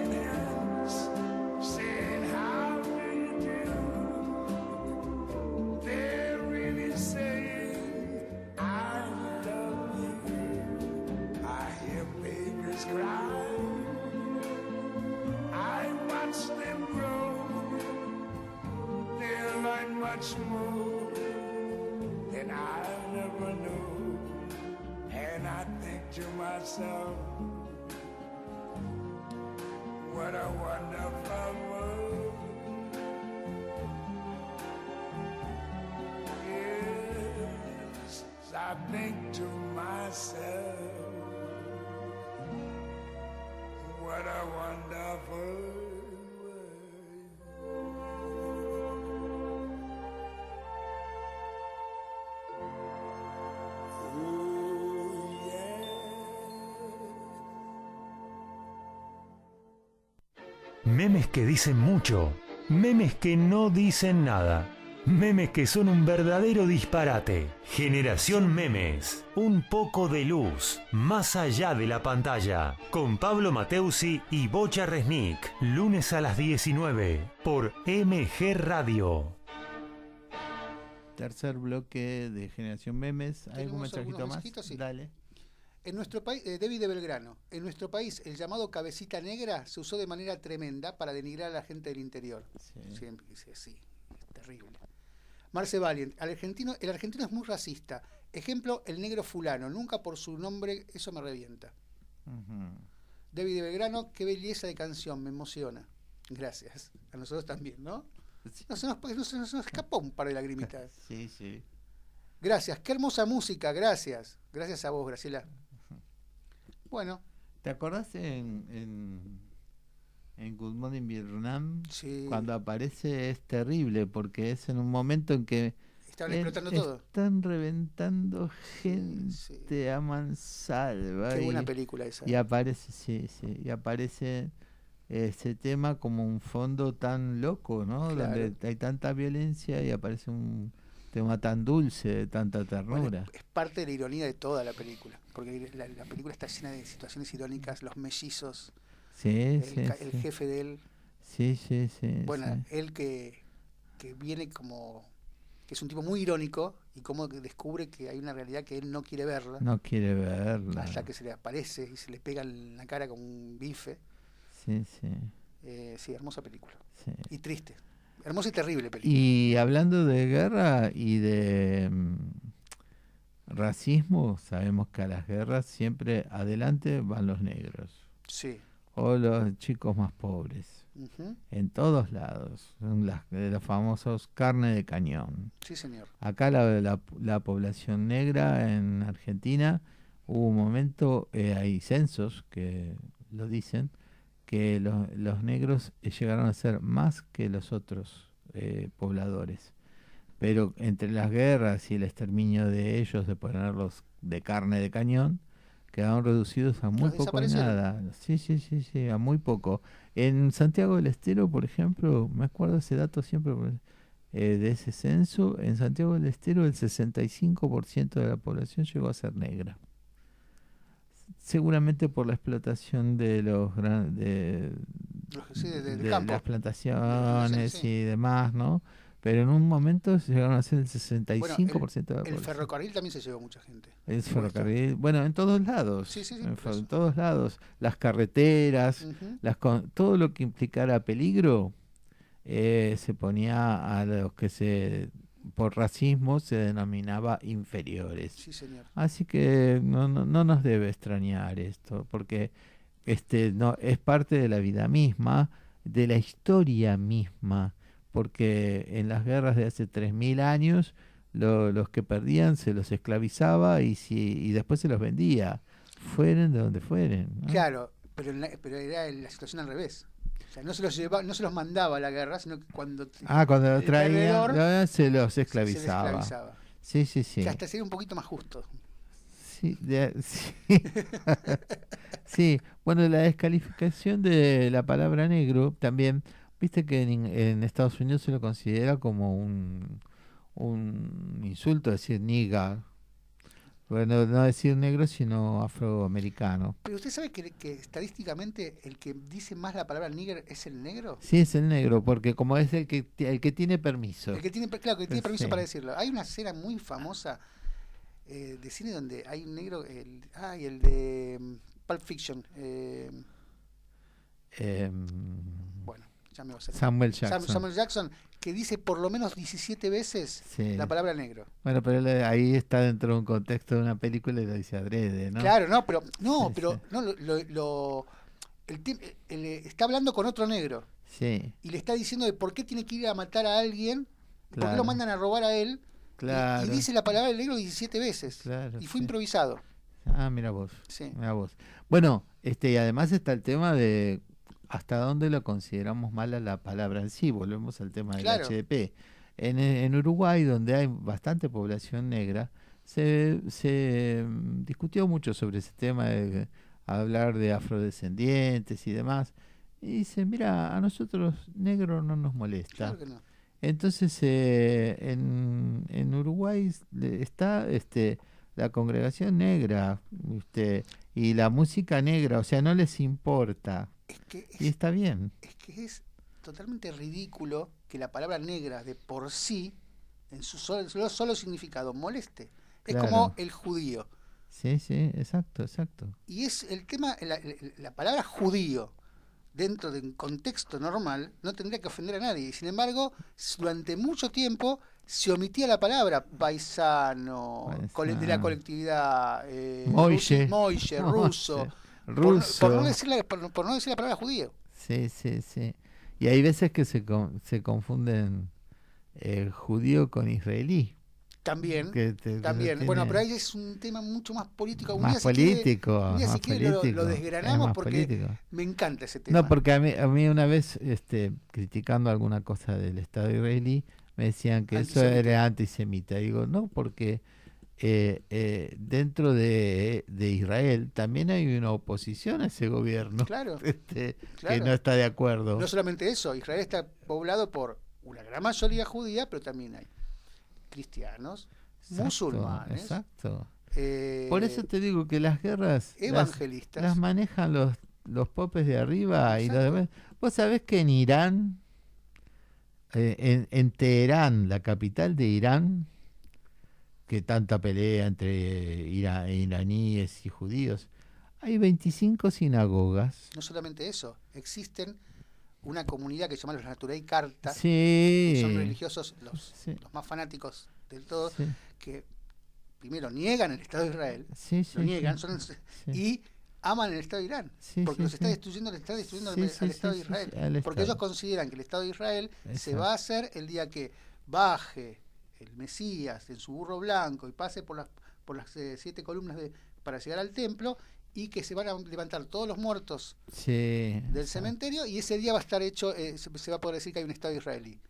Memes que dicen mucho, memes que no dicen nada, memes que son un verdadero disparate. Generación Memes, un poco de luz, más allá de la pantalla, con Pablo Mateusi y Bocha Resnick, lunes a las 19, por MG Radio. Tercer bloque de Generación Memes. ¿Hay algún ¿Tenemos mensajito más? Sí. Dale. En nuestro país, eh, David de Belgrano, en nuestro país el llamado cabecita negra se usó de manera tremenda para denigrar a la gente del interior. Sí. Siempre dice, sí, es terrible. Marce Valiant, al argentino, el argentino es muy racista. Ejemplo, el negro fulano, nunca por su nombre, eso me revienta. David Belgrano, qué belleza de canción, me emociona. Gracias. A nosotros también, ¿no? Sí. No se nos, no se nos escapó un par de lagrimitas. Sí, sí. Gracias, qué hermosa música, gracias. Gracias a vos, Graciela. Bueno, ¿Te acordás en, en, en Good Morning Vietnam? sí. Cuando aparece es terrible porque es en un momento en que Estaban es- explotando todo. están reventando gente sí. a mansalva Qué y, buena película esa. y aparece, sí, sí, y aparece ese tema como un fondo tan loco, ¿no? Claro. Donde hay tanta violencia y aparece un tema tan dulce, de tanta Bueno, ternura. es parte de la ironía de toda la película, porque la, la película está llena de situaciones irónicas, los mellizos, Sí, el, sí, el sí. jefe de él, Sí, sí, sí. bueno, él que, que viene como que es un tipo muy irónico y cómo descubre que hay una realidad que él no quiere verla. No quiere verla. Hasta que se le aparece y se le pega en la cara con un bife. Sí, sí. Eh, sí, hermosa película. sí. Y triste. Hermosa y terrible película. Y hablando de guerra y de mm, racismo, sabemos que a las guerras siempre adelante van los negros Sí. O los chicos más pobres. En todos lados. Son las, de los famosos carne de cañón. Sí, señor. Acá la, la- la población negra en Argentina hubo un momento, eh, hay censos que lo dicen, que lo- los negros eh, llegaron a ser más que los otros eh, pobladores. Pero entre las guerras y el exterminio de ellos, de ponerlos de carne de cañón, quedaron reducidos a muy Los poco y nada. Sí, sí, sí, sí, a muy poco. En Santiago del Estero, por ejemplo, me acuerdo ese dato siempre eh, de ese censo, en Santiago del Estero el 65% de la población llegó a ser negra. Seguramente por la explotación de los gran- de, sí, de- de- de las plantaciones sí. y demás, ¿no? Pero en un momento llegaron a ser el 65% de la El población. ferrocarril también se llevó mucha gente. El ferrocarril, bueno, en todos lados. Sí, sí, sí, en, todos lados. Las carreteras, las con- todo lo que implicara peligro eh, se ponía a los que se por racismo se denominaba inferiores. Sí, señor. Así que no, no, no nos debe extrañar esto, porque este no es parte de la vida misma, de la historia misma, porque en las guerras de hace 3000 años lo- los que perdían se los esclavizaba y si y después se los vendía, fueren de donde fueren. ¿no? Claro, pero, la- pero era la situación al revés. O sea, no se los llevaba, no se los mandaba a la guerra, sino que cuando Ah, cuando lo traían se los se- se esclavizaba. esclavizaba. Sí, sí, sí. Que hasta sería un poquito más justo. Sí, de- sí. Sí, bueno, la descalificación de la palabra negro también, viste que en, en Estados Unidos se lo considera como un, un insulto decir nigga. Bueno, no decir negro, sino afroamericano. Pero usted sabe que, que estadísticamente el que dice más la palabra nigger es el negro. Sí, es el negro, porque como es el que, el que tiene permiso. El que tiene, claro, que tiene permiso sí. para decirlo. Hay una escena muy famosa eh, de cine donde hay un negro, el, ay, el de mm, Pulp Fiction. eh, Em, bueno, ya me va a salir. Samuel Sam- Jackson. Samuel Jackson, que dice por lo menos 17 veces Sí. la palabra negro. Bueno, pero él, ahí está dentro de un contexto de una película y lo dice adrede, ¿no? Claro, no, pero no, Sí, pero sí. no lo, lo- lo- el eh, está hablando con otro negro Sí, y le está diciendo de por qué tiene que ir a matar a alguien, por qué lo mandan a robar a él. y- claro. Y, dice la palabra negro 17 veces. Claro, y fue improvisado. Ah, mira vos. Sí. Mira vos. Bueno, este, y además está el tema de hasta dónde lo consideramos mala la palabra en sí. Volvemos al tema del Claro. HDP. En, en Uruguay, donde hay bastante población negra, se, se mm, discutió mucho sobre ese tema de hablar de afrodescendientes y demás. Y dice, mira, a nosotros negro no nos molesta. Claro que no. Entonces, eh, en, en Uruguay está este, la congregación negra este, y la música negra, o sea, no les importa. Es que Y es, está bien. es que es totalmente ridículo que la palabra negra de por sí, en su solo, solo- significado, moleste. Es Claro. como el judío. Sí, sí, exacto, exacto. Y es el tema, la, la- la palabra judío, dentro de un contexto normal, no tendría que ofender a nadie. Y sin embargo, durante mucho tiempo se omitía la palabra paisano, de la colectividad eh, moille, ruso. Moille, por no- Ruso. Por, no decir la, por- por no decir la palabra judío. Sí, sí, sí. Y hay veces que se, con- se confunden eh, judío con israelí. También. que te- También. Bueno, pero ahí es un tema mucho más político. Un más día si quiere- político. un día si más lo- lo político, es desgranamos porque político. me encanta ese tema. No, porque a mí, a mí una vez, este, criticando alguna cosa del Estado israelí, me decían que eso era antisemita. Digo, no, porque eh, eh, dentro de, de Israel también hay una oposición a ese gobierno Claro, este, que no está de acuerdo. No solamente eso, Israel está poblado por una gran mayoría judía, pero también hay cristianos, Exacto, musulmanes, Exacto. eh, Por eso te digo que las guerras evangelistas. las manejan los, los popes de arriba y los demás. Vos sabés que en Irán eh, en, en Teherán, la capital de Irán, que tanta pelea entre ira- iraníes y judíos, hay 25 sinagogas. No solamente eso, existen una comunidad que se llama los Naturei Carta, Sí. que son religiosos, los, Sí. los más fanáticos del todo, Sí, que primero niegan el Estado de Israel, lo niegan, son, y aman el Estado de Irán, porque los está destruyendo, le está destruyendo al, Estado de Israel, porque ellos consideran que el Estado de Israel se va a hacer el día que baje el Mesías en su burro blanco y pase por las, por las eh, siete columnas de, para llegar al templo y que se van a levantar todos los muertos Sí, del cementerio y ese día va a estar hecho, eh, se, se va a poder decir que hay un Estado israelí.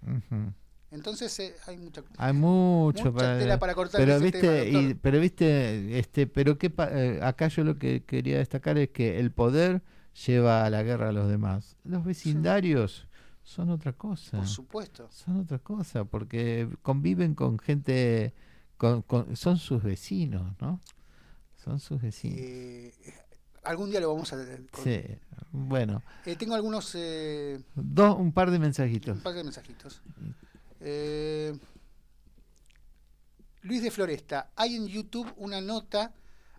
Entonces eh, hay mucha... Hay mucho Mucha para, tela para cortar pero viste tema, y- doctor. pero viste este pero qué pa- eh, acá yo lo que quería destacar es que el poder lleva a la guerra a los demás los vecindarios son otra cosa. Por supuesto. son otra cosa porque conviven con gente con, con- son sus vecinos no son sus vecinos. Eh, algún día lo vamos a... con- sí bueno. Eh, tengo algunos... eh, dos un par de un mensajitos par de mensajitos. Eh, Luis de Floresta, hay en YouTube una nota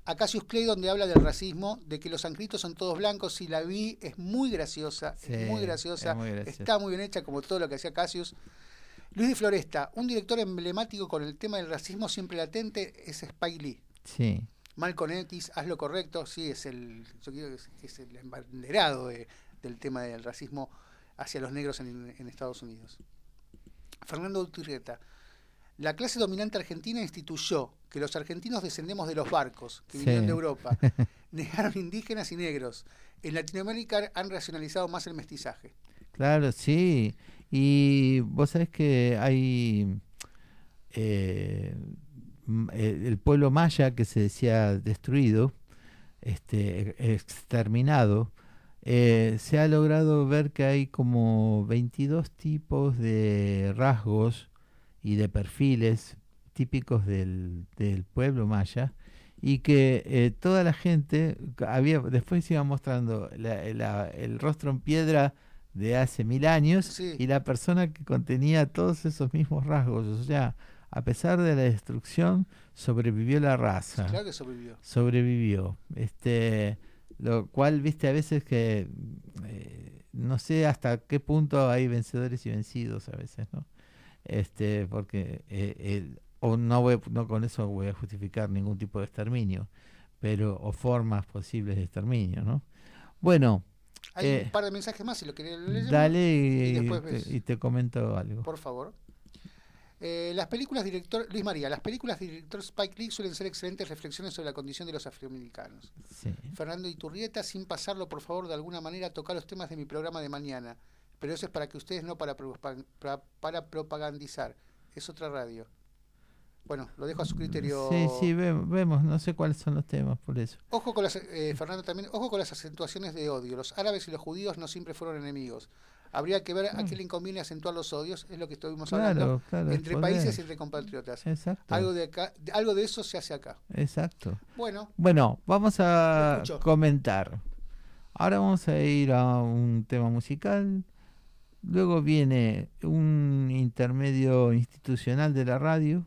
a Cassius Clay donde habla del racismo, de que los ancritos son todos blancos. Si la vi, es muy graciosa, Sí, es muy graciosa, es muy está muy bien hecha como todo lo que hacía Cassius. Luis de Floresta, un director emblemático con el tema del racismo siempre latente es Spike Lee. sí Malcolm X, haz lo correcto, sí, es el, yo quiero que es el embanderado de- del tema del racismo hacia los negros en, en Estados Unidos. Fernando Uturrieta, la clase dominante argentina instituyó que los argentinos descendemos de los barcos que Sí. vinieron de Europa, negaron indígenas y negros. En Latinoamérica han racionalizado más el mestizaje. Claro, sí. Y vos sabés que hay eh, eh, el pueblo maya que se decía destruido, este, e- exterminado, eh, se ha logrado ver que hay como 22 tipos de rasgos y de perfiles típicos del, del pueblo maya y que eh, toda la gente había después se iba mostrando la- la- el rostro en piedra de hace mil años Sí. y la persona que contenía todos esos mismos rasgos o sea a pesar de la destrucción sobrevivió la raza Claro que sobrevivió. sobrevivió. Este, lo cual, viste, a veces que eh, no sé hasta qué punto hay vencedores y vencidos a veces, ¿no? Este, porque eh, el- o no voy, no con eso voy a justificar ningún tipo de exterminio, pero o formas posibles de exterminio, ¿no? Bueno, Hay Eh, un par de mensajes más, si lo querés leer. dale y, te, ves. y te comento algo. Por favor. Eh, las películas director Luis María, las películas de director Spike Lee suelen ser excelentes reflexiones sobre la condición de los afroamericanos. Sí. Fernando Iturrieta, sin pasarlo, por favor, de alguna manera, tocar los temas de mi programa de mañana. Pero eso es para que ustedes no para, para, para propagandizar. Es otra radio. Bueno, lo dejo a su criterio. Sí, sí, ve- vemos, no sé cuáles son los temas por eso. Ojo con las, eh, Fernando también, ojo con las acentuaciones de odio. Los árabes y los judíos no siempre fueron enemigos. Habría que ver a qué le conviene acentuar los odios, es lo que estuvimos hablando, Claro, entre poder. países y entre compatriotas. Exacto. Algo de, acá, algo de eso se hace acá. Exacto. Bueno, Bueno, vamos a comentar. Ahora vamos a ir a un tema musical. Luego viene un intermedio institucional de la radio.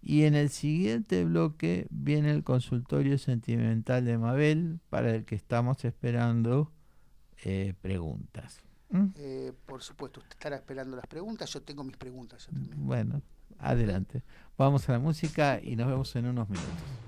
Y en el siguiente bloque viene el consultorio sentimental de Mabel, para el que estamos esperando eh, preguntas. ¿Mm? eh, por supuesto, usted estará esperando las preguntas. Yo tengo mis preguntas. yo también. Bueno, adelante. Vamos a la música y nos vemos en unos minutos.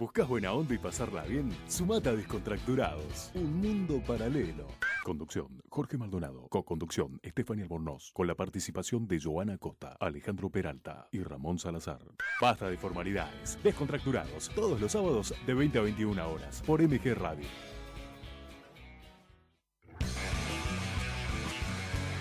¿Buscas buena onda y pasarla bien? Sumata a Descontracturados. Un mundo paralelo. Conducción, Jorge Maldonado. Co-conducción, Estefania Albornoz. Con la participación de Joana Costa, Alejandro Peralta y Ramón Salazar. Basta de formalidades. Descontracturados. Todos los sábados de 20 a 21 horas. Por MG Radio.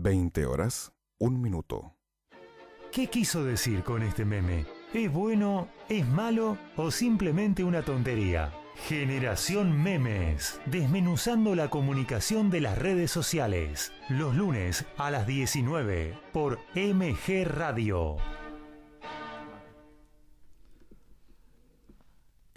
Veinte horas, un minuto. ¿Qué quiso decir con este meme? ¿Es bueno, es malo o simplemente una tontería? Generación Memes, desmenuzando la comunicación de las redes sociales, los lunes a las 19 por MG Radio.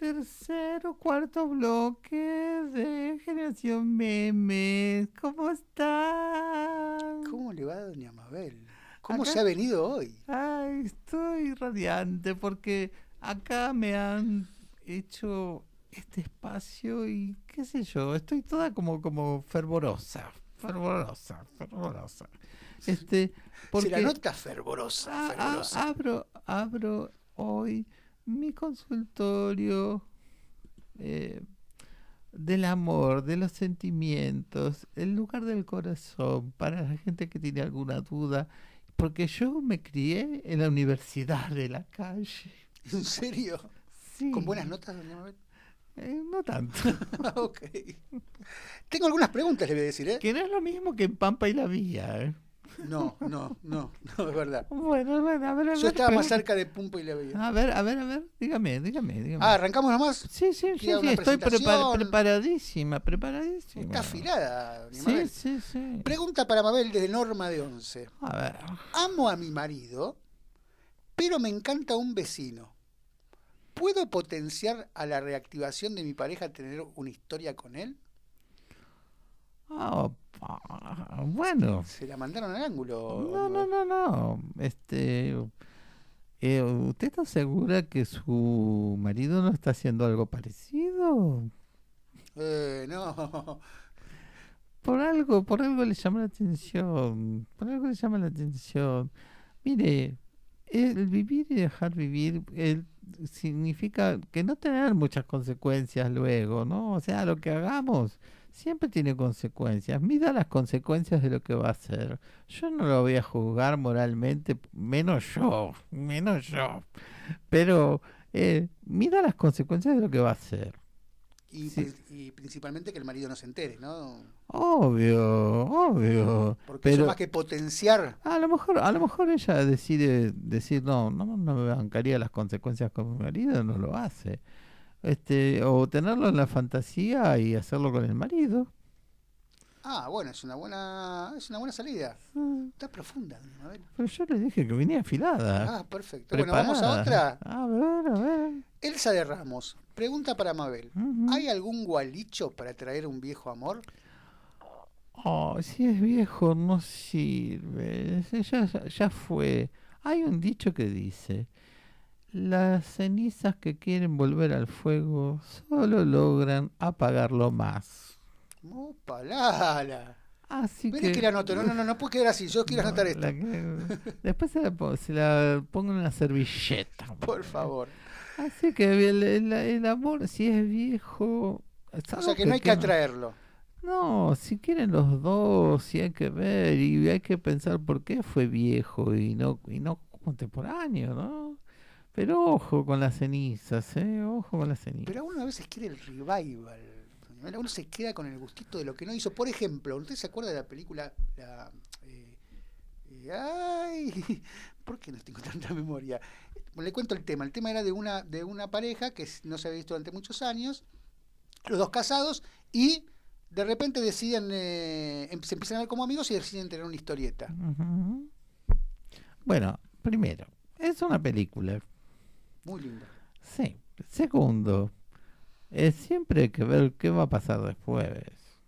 Tercero, cuarto bloque de Generación Memes. ¿Cómo están? ¿Cómo le va doña Mabel? ¿Cómo se ha venido hoy? Ay, estoy radiante porque acá me han hecho este espacio y qué sé yo, estoy toda como, como fervorosa, fervorosa, fervorosa. Este, porque Se la nota fervorosa, fervorosa. abro, abro hoy mi consultorio eh, del amor, de los sentimientos, el lugar del corazón para la gente que tiene alguna duda, porque yo me crié en la universidad de la calle. ¿En serio? Sí. ¿Con buenas notas, doña Mabel? Eh, no tanto. ok. Tengo algunas preguntas, le voy a decir, ¿eh? Que no es lo mismo que en Pampa y la Vía, ¿eh? No, no, no, no, es verdad. Bueno, bueno, a ver, a ver. Yo estaba más cerca de Pumpo y la Veía. A ver, a ver, a ver, dígame, dígame, dígame. Ah, ¿arrancamos nomás? sí, sí, sí, ¿quiere sí, estoy prepar- preparadísima, preparadísima. Está afilada, doña Sí, Mabel. sí, sí. Pregunta para Mabel desde Norma de Once. A ver. Amo a mi marido, pero me encanta un vecino. ¿Puedo potenciar a la reactivación de mi pareja tener una historia con él? Ah, bueno. Se la mandaron al ángulo. No, no, no, no. Este. eh, ¿Usted está segura que su marido no está haciendo algo parecido? Eh, no. Por algo, por algo le llama la atención. Por algo le llama la atención. Mire, el vivir y dejar vivir el- significa que no tener muchas consecuencias luego, ¿no? O sea, lo que hagamos siempre tiene consecuencias. Mida las consecuencias de lo que va a hacer. Yo no lo voy a juzgar moralmente, menos yo, menos yo. Pero eh, mida las consecuencias de lo que va a hacer. Y, Sí. pri- y principalmente que el marido no se entere, ¿no? Obvio, obvio. Porque pero eso más que potenciar. a lo mejor, a lo mejor ella decide decir no, no, no me bancaría las consecuencias con mi marido, no lo hace. Este, o tenerlo en la fantasía y hacerlo con el marido. Ah, bueno, es una buena, es una buena salida. Ah, Está profunda, Mabel. Pero yo le dije que venía afilada. Ah, perfecto. Bueno, vamos a otra. A ver, a ver. Elsa de Ramos, pregunta para Mabel. ¿Hay algún gualicho para traer un viejo amor? Oh, si es viejo no sirve. Ya, ya fue. Hay un dicho que dice, las cenizas que quieren volver al fuego solo logran apagarlo más. Opa, Lala. Así que... que la anoto. No, no, no, no puede quedar así. Yo quiero No, anotar esto. que- Después se la, po- se la pongo en una servilleta. Por favor. Así que el, el- el amor, si es viejo... O sea que no hay que atraerlo. No, si quieren los dos, si hay que ver y hay que pensar por qué fue viejo y no y no contemporáneo, ¿no? Pero ojo con las cenizas, ¿eh? Ojo con las cenizas. Pero uno a veces quiere el revival. Uno se queda con el gustito de lo que no hizo. Por ejemplo, ¿usted se acuerda de la película? La, eh, eh, ay, ¿por qué no tengo tanta memoria? Le cuento el tema. El tema era de una, de una pareja que no se había visto durante muchos años, los dos casados, y de repente deciden, eh, em- se empiezan a ver como amigos y deciden tener una historieta. Bueno, primero, es una película. Muy linda. Sí. Segundo, es siempre hay que ver qué va a pasar después.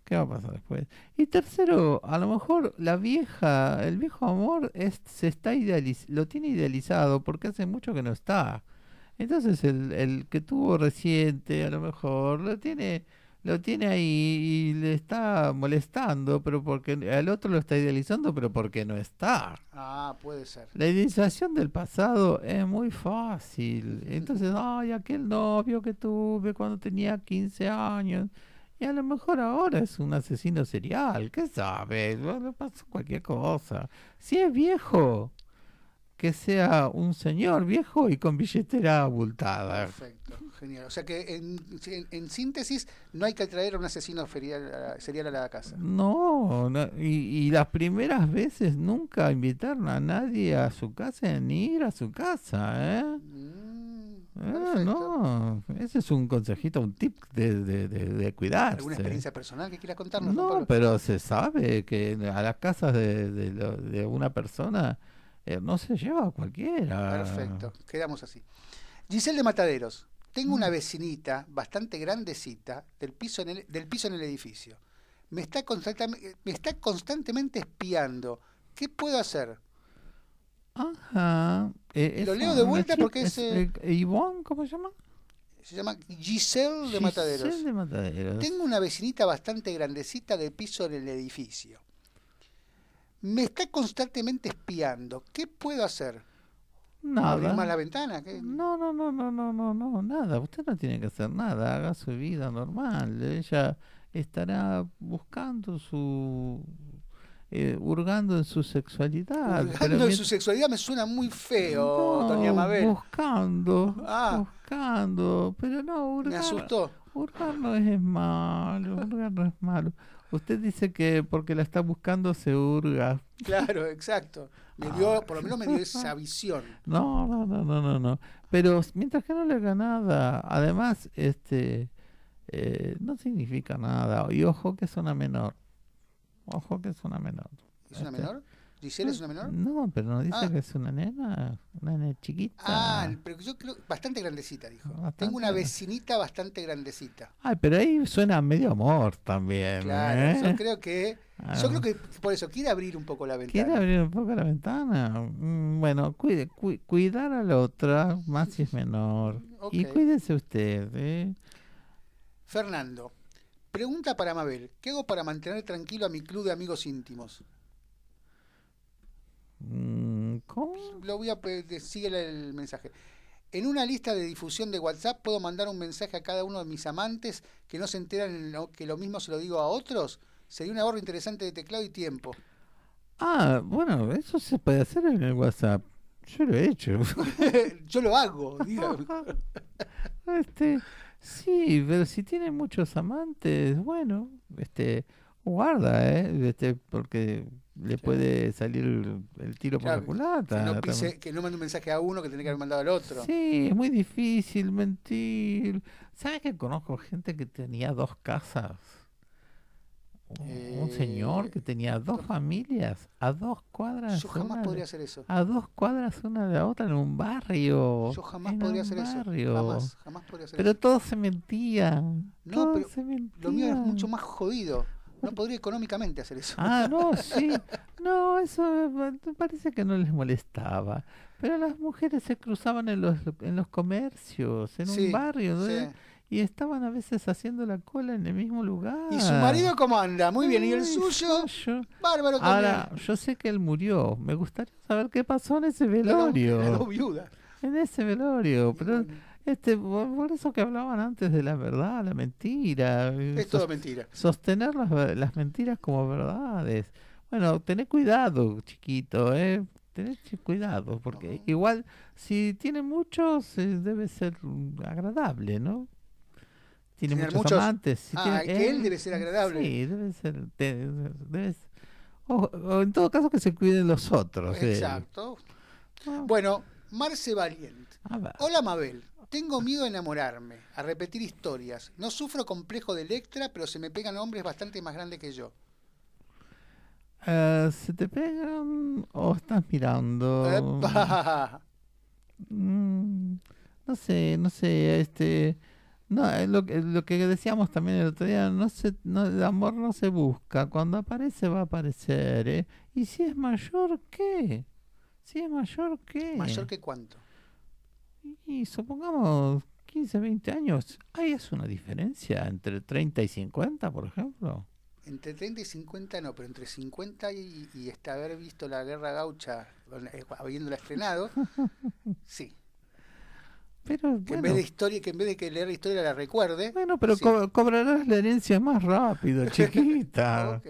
¿Qué va a pasar después? Y tercero, a lo mejor la vieja, el viejo amor es, se está idealiz lo tiene idealizado porque hace mucho que no está. Entonces el, el que tuvo reciente, a lo mejor, lo tiene, lo tiene ahí y le está molestando, pero porque al otro lo está idealizando, pero porque no está. Ah, puede ser. La idealización del pasado es muy fácil. Entonces, ay, aquel novio que tuve cuando tenía 15 años. Y a lo mejor ahora es un asesino serial. ¿Qué sabes? Bueno, pasa cualquier cosa. Si es viejo, que sea un señor viejo y con billetera abultada. Perfecto, genial. O sea que en, en- en síntesis no hay que traer a un asesino ferial a- serial a la casa. No, no, y, y las primeras veces nunca invitaron a nadie a su casa ni ir a su casa, ¿eh? Mm, Ah, no, ese es un consejito, un tip de, de, de, de cuidarse. ¿Alguna experiencia personal que quiera contarnos? No, pero se sabe que a las casas de, de, de una persona no se lleva a cualquiera. Perfecto, quedamos así. Giselle de Mataderos. Tengo una vecinita bastante grandecita del piso en el, del piso en el edificio. Me está, constantemente, me está constantemente espiando. ¿Qué puedo hacer? Ajá. eh, Lo leo de vuelta porque es, eh, Ivonne, ¿cómo se llama? Se llama Giselle de Mataderos. Giselle de Mataderos. Tengo una vecinita bastante grandecita del piso en el edificio. Me está constantemente espiando. ¿Qué puedo hacer? ¿Abrir Nada. más la ventana? ¿Qué? No, no, no, no, no, no, no, nada. Usted no tiene que hacer nada. Haga su vida normal. Ella estará buscando su. eh, hurgando en su sexualidad. Hurgando en su sexualidad me suena muy feo, No, doña Mabel. Buscando. Ah. Buscando. Pero no, hurgar. Me asustó. Hurgar no es malo. Hurgar no es malo. Usted dice que porque la está buscando se hurga. Claro, exacto. Me dio, por lo menos me dio esa visión. No, no, no, no, no, no. Pero mientras que no le haga nada, además, este, eh, no significa nada. Y ojo que es una menor. Ojo que es una menor. ¿Es una Este, menor? ¿Giselle es una menor? No, pero no dice Ah. que es una nena, una nena chiquita. Ah, pero yo creo bastante grandecita, dijo. Bastante Tengo una vecinita bastante grandecita. Ay, pero ahí suena medio amor también. Claro, ¿eh? yo creo que Ah. yo creo que por eso quiere abrir un poco la ventana. ¿Quiere abrir un poco la ventana? Mm, Bueno, cuide, cu- cuidar a la otra, más si es menor. Y cuídese usted, ¿eh? Fernando, pregunta para Mabel. ¿Qué hago para mantener tranquilo a mi club de amigos íntimos? Mm, ¿Cómo? Lo voy a sigue el mensaje. En una lista de difusión de WhatsApp puedo mandar un mensaje a cada uno de mis amantes que no se enteran en lo- que lo mismo se lo digo a otros. Sería un ahorro interesante de teclado y tiempo. Ah, bueno, eso se puede hacer en el WhatsApp. Yo lo he hecho. Yo lo hago, este, sí, pero si tiene muchos amantes, bueno, este, guarda, ¿eh? Este, porque le puede salir el, tiro por la culata. que no, pise- que no mande un mensaje a uno que tiene que haber mandado al otro. Sí, es muy difícil mentir. ¿Sabes que conozco gente que tenía dos casas? Un, un señor que tenía dos familias a dos cuadras. Eh, Yo jamás una podría hacer eso. A dos cuadras una de la otra en un barrio. Yo jamás podría hacer eso. Jamás, jamás podría hacer Pero eso. todos se mentían. No, todos pero se mentían. Lo mío es mucho más jodido. No podría económicamente hacer eso. Ah, no, sí. No, eso me parece que no les molestaba. Pero las mujeres se cruzaban en los, en los comercios, en Sí, un barrio, ¿no? sí. y estaban a veces haciendo la cola en el mismo lugar. ¿Y su marido cómo anda? Muy bien. ¿Y el suyo? Bárbaro también. Ahora, yo sé que él murió. Me gustaría saber qué pasó en ese velorio. Quedó viuda. En ese velorio. Pero este, por por eso que hablaban antes de la verdad, la mentira. eh, Es todo mentira. Sostener las, las mentiras como verdades. Bueno, tené cuidado, chiquito, ¿eh? Tené cuidado, porque igual si tiene muchos eh, debe ser agradable, ¿no? Tiene muchos, muchos- amantes. si Ah, tiene- que él debe ser agradable. Sí, debe ser. debe o, o en todo caso que se cuiden los otros. eh. Exacto. Ah. Bueno, Marce Valiente. A ver. Hola Mabel, tengo miedo a enamorarme, a repetir historias. No sufro complejo de Electra, pero se me pegan hombres bastante más grandes que yo. Eh, ¿Se te pegan o estás mirando? Mm, no sé, no sé, este, no, eh, lo, que- lo que decíamos también el otro día, no se, no, el amor no se busca, cuando aparece va a aparecer, ¿eh? Y si es mayor, ¿qué? Si es mayor, ¿qué? ¿Mayor que cuánto? Y supongamos 15, 20 años, ¿hay es una diferencia entre 30 y 50, por ejemplo? Entre 30 y 50 no, pero entre 50 y, y hasta haber visto la Guerra Gaucha, eh, habiéndola estrenado, sí. Pero Que en bueno, vez de historia, que en vez de que leer la historia la recuerde. bueno, pero sí. co- cobrarás la herencia más rápido, chiquita.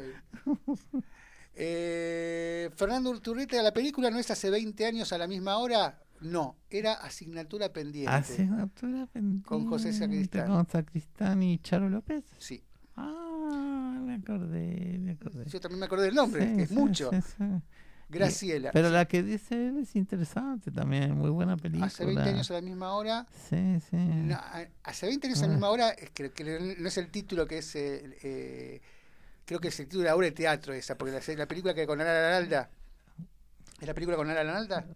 Eh, Fernando Urturreta, la película no es hace 20 años a la misma hora. No, era asignatura pendiente. Asignatura Con José pendiente, Sacristán. Con Sacristán y Charo López. Sí. Ah, me acordé, me acordé. Yo también me acordé del nombre, Sí, es sí, mucho. sí. Graciela. Pero la que dice él es interesante también, muy buena película. Hace 20 años a la misma hora. Sí, sí. No, hace 20 años a la Ah. misma hora, es que, que no es el título que es. eh, eh, creo que es el título de la obra de teatro esa, porque la, la película que con Ara Lanalda. ¿Es la película con Ara Lanalda?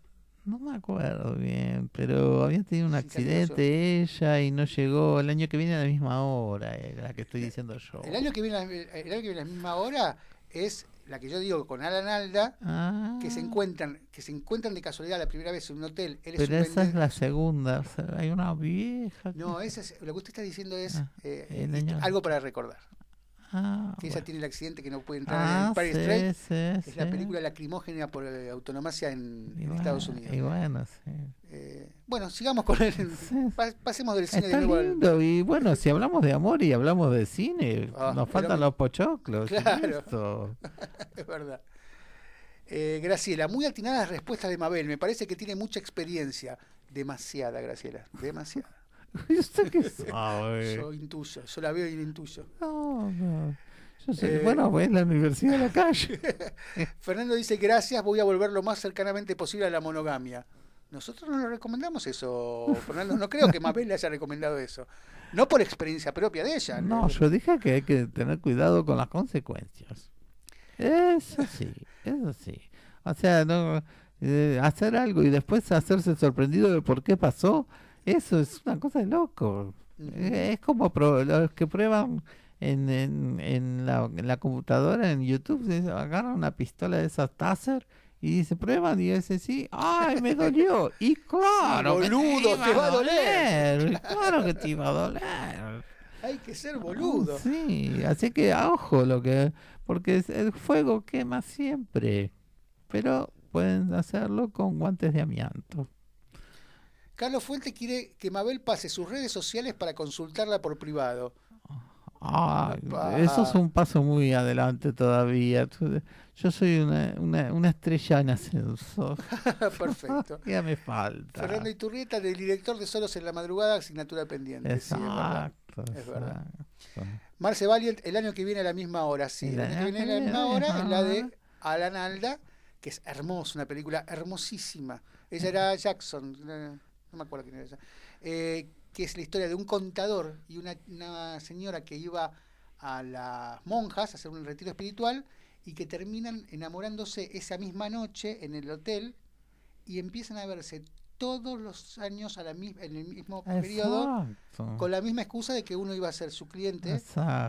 No me acuerdo bien, pero había tenido un accidente ella y no llegó el año que viene a la misma hora, era la que estoy diciendo yo. El año que viene, a la- el año que viene a la misma hora es la que yo digo con Alan Alda, Ah, que se encuentran, que se encuentran de casualidad la primera vez en un hotel. Él pero esa es la segunda, hay una vieja. No, esa es- lo que usted está diciendo es Ah, eh, eh, algo para recordar. Ah, que ella tiene el accidente que no puede entrar en el Empire ah, State. es la película lacrimógena por eh, autonomacia en, Estados Unidos. Y bueno, sí. Eh, bueno, sigamos con el. pasemos del cine de nuevo. Lindo, Y bueno, si hablamos de amor y hablamos de cine, ah, nos faltan los pochoclos. Claro. es verdad. Eh, Graciela, muy atinadas respuestas de Mabel. Me parece que tiene mucha experiencia. Demasiada, Graciela. Demasiada. ¿Usted qué sabe? Yo intuyo, yo la veo y la intuyo. No, no. Yo sé, eh, bueno, pues la Universidad de la Calle. Fernando dice, gracias, voy a volver lo más cercanamente posible a la monogamia. Nosotros no le recomendamos eso, Fernando. No creo que Mabel le haya recomendado eso. No por experiencia propia de ella. No, yo dije que hay que tener cuidado con las consecuencias. Eso sí, eso sí. O sea, no eh, hacer algo y después hacerse sorprendido de por qué pasó, eso es una cosa de loco. Eh, es como los que prueban en, en, en, la, en la computadora, en YouTube, agarran una pistola de esas Taser y dice, prueban y dice, sí, ay, me dolió. Y claro, boludo, te, va a doler. Claro que te iba a doler. Hay que ser boludo. Sí, así que ojo lo que, porque el fuego quema siempre, pero pueden hacerlo con guantes de amianto. Carlos Fuente quiere que Mabel pase sus redes sociales para consultarla por privado. Ah, eso es un paso muy adelante todavía. Yo soy una, una, una estrella en ascenso. Perfecto. ya me falta. Fernando Iturrieta, del director de Solos en la Madrugada, asignatura pendiente. Exacto. es verdad. Marce Valiant, el año que viene a la misma hora, sí. El, año que viene a la misma hora es la de Alan Alda, que es hermosa, una película hermosísima. Ella era Jackson, no me acuerdo quién era ella. Eh, que es la historia de un contador y una, una señora que iba a las monjas a hacer un retiro espiritual y que terminan enamorándose esa misma noche en el hotel y empiezan a verse todos los años a la en el mismo periodo con la misma excusa de que uno iba a ser su cliente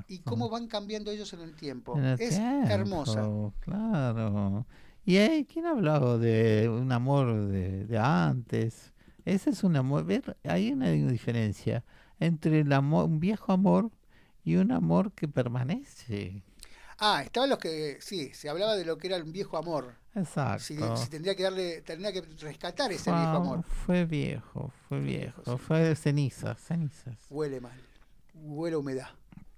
y cómo van cambiando ellos en el tiempo. es hermosa. Claro. ¿Y hay quién ha hablado de un amor de, de antes? Ese es un amor. Ver, hay una diferencia entre el amor, un viejo amor y un amor que permanece. Ah, estaban los que, sí, se hablaba de lo que era un viejo amor. Exacto. Si, tendría que darle, tendría que rescatar ese viejo amor. Fue viejo, fue viejo, fue de cenizas, cenizas. Huele mal, huele humedad.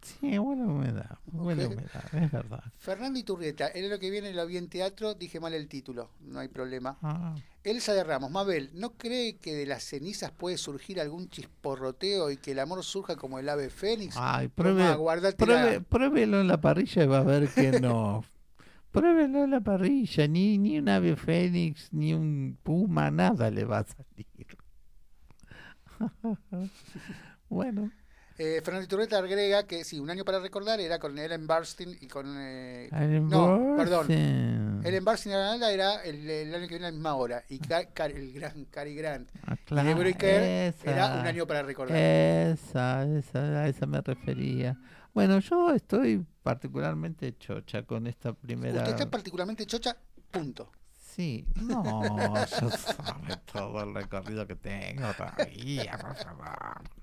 Sí, huele humedad, huele humedad, es verdad. Fernando Iturrieta, el año que viene lo vi en teatro, dije mal el título, no hay problema. Ah. Elsa de Ramos, Mabel, ¿no cree que de las cenizas puede surgir algún chisporroteo y que el amor surja como el ave fénix? Ay, pruebe, pruébelo en la parrilla y va a ver que no. pruébelo en la parrilla, ni, ni un ave fénix, ni un puma, nada le va a salir. bueno. Eh, Fernando Iturreta agrega que sí, un año para recordar era con Ellen Barstein y con. Eh, no, perdón. Ellen Barstein era el, el, año que viene a la misma hora. Y el gran Cary Grant ah, claro, y Kerr era un año para recordar. Esa, esa, a esa me refería. Bueno, yo estoy particularmente chocha con esta primera. Usted está particularmente chocha, punto. Sí, no, yo sabe todo el recorrido que tengo todavía, por favor.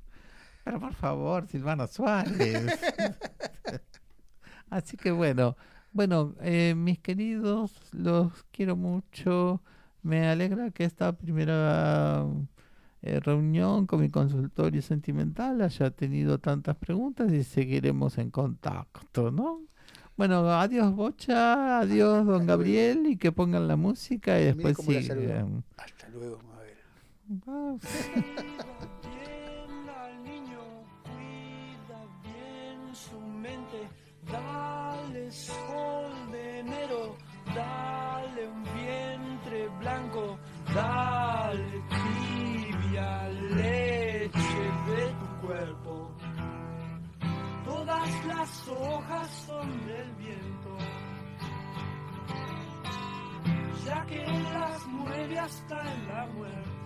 Pero por favor, Silvano Suárez. Así que bueno, bueno, eh, mis queridos, los quiero mucho. Me alegra que esta primera eh, reunión con mi consultorio sentimental haya tenido tantas preguntas y seguiremos en contacto, ¿no? Bueno, adiós Bocha, adiós Don Gabriel y que pongan la música y después siguen. Hasta luego, Mabel. Dale sol de enero, dale un vientre blanco, dale tibia leche de tu cuerpo. Todas las hojas son del viento, ya que las mueve hasta en la muerte.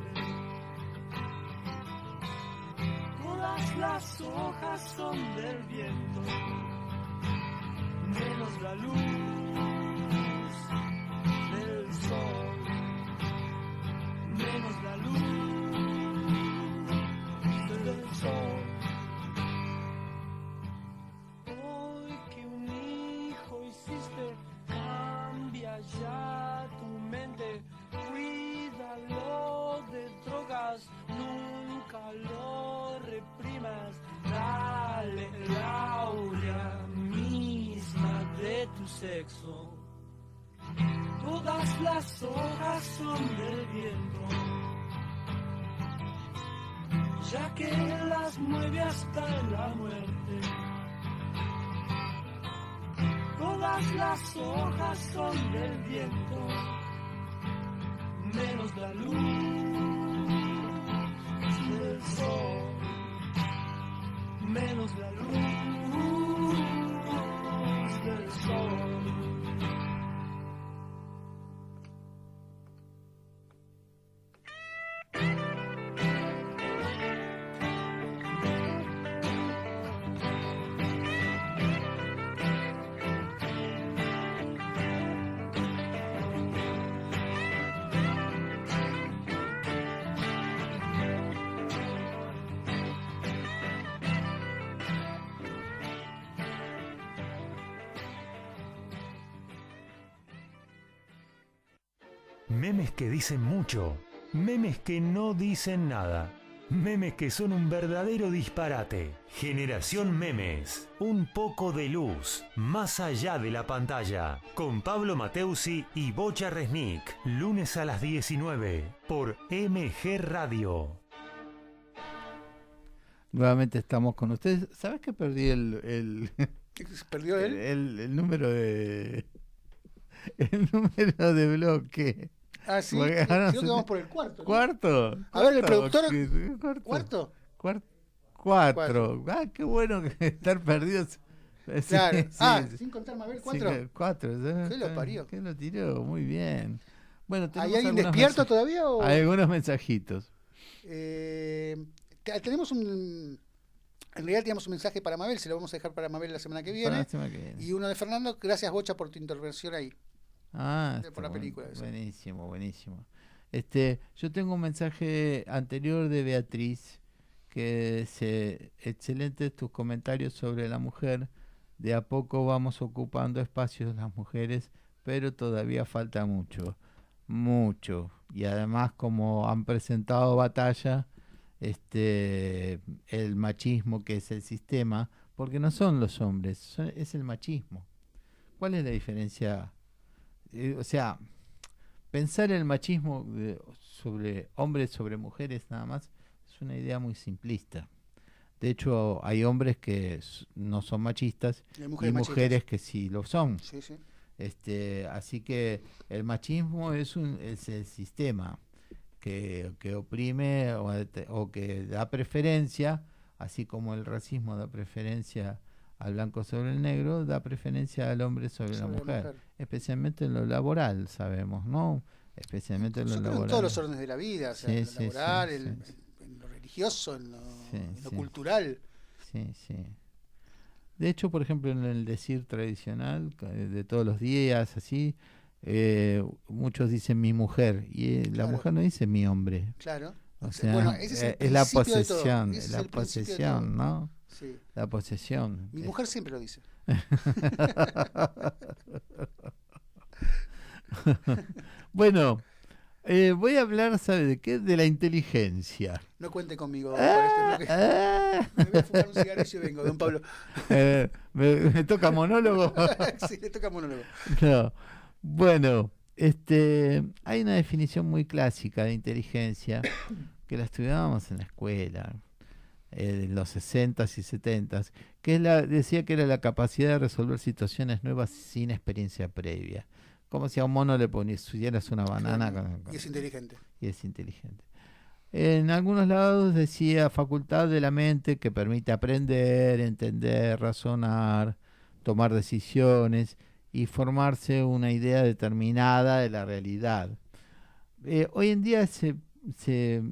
Todas las hojas son del viento menos la luz del sol, menos la luz sexo. Todas las hojas son del viento, ya que las mueve hasta la muerte. Todas las hojas son del viento, menos la luz del sol, menos la luz Memes que dicen mucho, memes que no dicen nada, memes que son un verdadero disparate. Generación Memes, un poco de luz, más allá de la pantalla, con Pablo Mateusi y Bocha Resnick, lunes a las 19 por MG Radio. Nuevamente estamos con ustedes. ¿Sabes que perdí el, el, ¿Perdió él? el, el número de el número de bloque? Ah, sí. Porque Creo ahora que vamos por el cuarto. ¿no? ¿Cuarto? A ver, el ¿Cuarto? productor- ¿Qué- ¿Cuarto? ¿Cuarto? Cuar- Cuatro. Ah, qué bueno que estar perdidos. Sí, Claro. sí, ah, sí. sin contar Mabel, Sí, cuatro. que- cuatro. ¿Qué lo parió? ¿Qué lo tiró? Muy bien. Bueno, ¿Hay alguien despierto todavía o...? Hay algunos mensajitos. Eh, te- tenemos un... En realidad teníamos un mensaje para Mabel, se lo vamos a dejar para Mabel la semana que viene. Para la semana que viene. Y uno de Fernando, gracias Bocha por tu intervención ahí. Ah, por está la película buen- esa. buenísimo, buenísimo. Este, yo tengo un mensaje anterior de Beatriz que se excelentes tus comentarios sobre la mujer. De a poco vamos ocupando espacios las mujeres, pero todavía falta mucho, mucho. Y además como han presentado batalla, este, el machismo que es el sistema, porque no son los hombres, son- es el machismo. ¿Cuál es la diferencia? Eh, o sea, pensar el machismo de- sobre hombres sobre mujeres nada más es una idea muy simplista. De hecho, hay hombres que no son machistas Y mujeres que sí lo son. Sí, sí. Este, así que el machismo es, un, es el sistema que, que oprime o que da preferencia, así como el racismo da preferencia al blanco sobre el negro, da preferencia al hombre sobre, la Sobre la mujer, mujer. especialmente en lo laboral, sabemos, ¿no? Especialmente en lo laboral. en todos los órdenes de la vida, o sea, Sí, en lo sí, laboral, sí, en, lo religioso, en lo, en cultural. Sí, sí. De hecho, por ejemplo, en el decir tradicional ca- de todos los días, así, eh, muchos dicen mi mujer y eh, la mujer no dice mi hombre. Claro. O sea, sea, bueno, ese es el eh, es la posesión, ese es es la el posesión. ¿no? Sí. La posesión. Mi mujer siempre lo dice. bueno, eh, voy a hablar, ¿sabe de qué? De la inteligencia. No cuente conmigo Ah, este ah. Me voy a fumar un cigarrillo y vengo, don Pablo. Eh, me, me toca monólogo. sí, le toca monólogo. No. Bueno, este, hay una definición muy clásica de inteligencia que la estudiábamos en la escuela, eh, en los 60s y 70s, que es la, decía que era la capacidad de resolver situaciones nuevas sin experiencia previa. Como si a un mono le pusieras una banana con- con- Y es inteligente. y es inteligente. En algunos lados decía facultad de la mente que permite aprender, entender, razonar, tomar decisiones y formarse una idea determinada de la realidad. Eh, hoy en día se, se-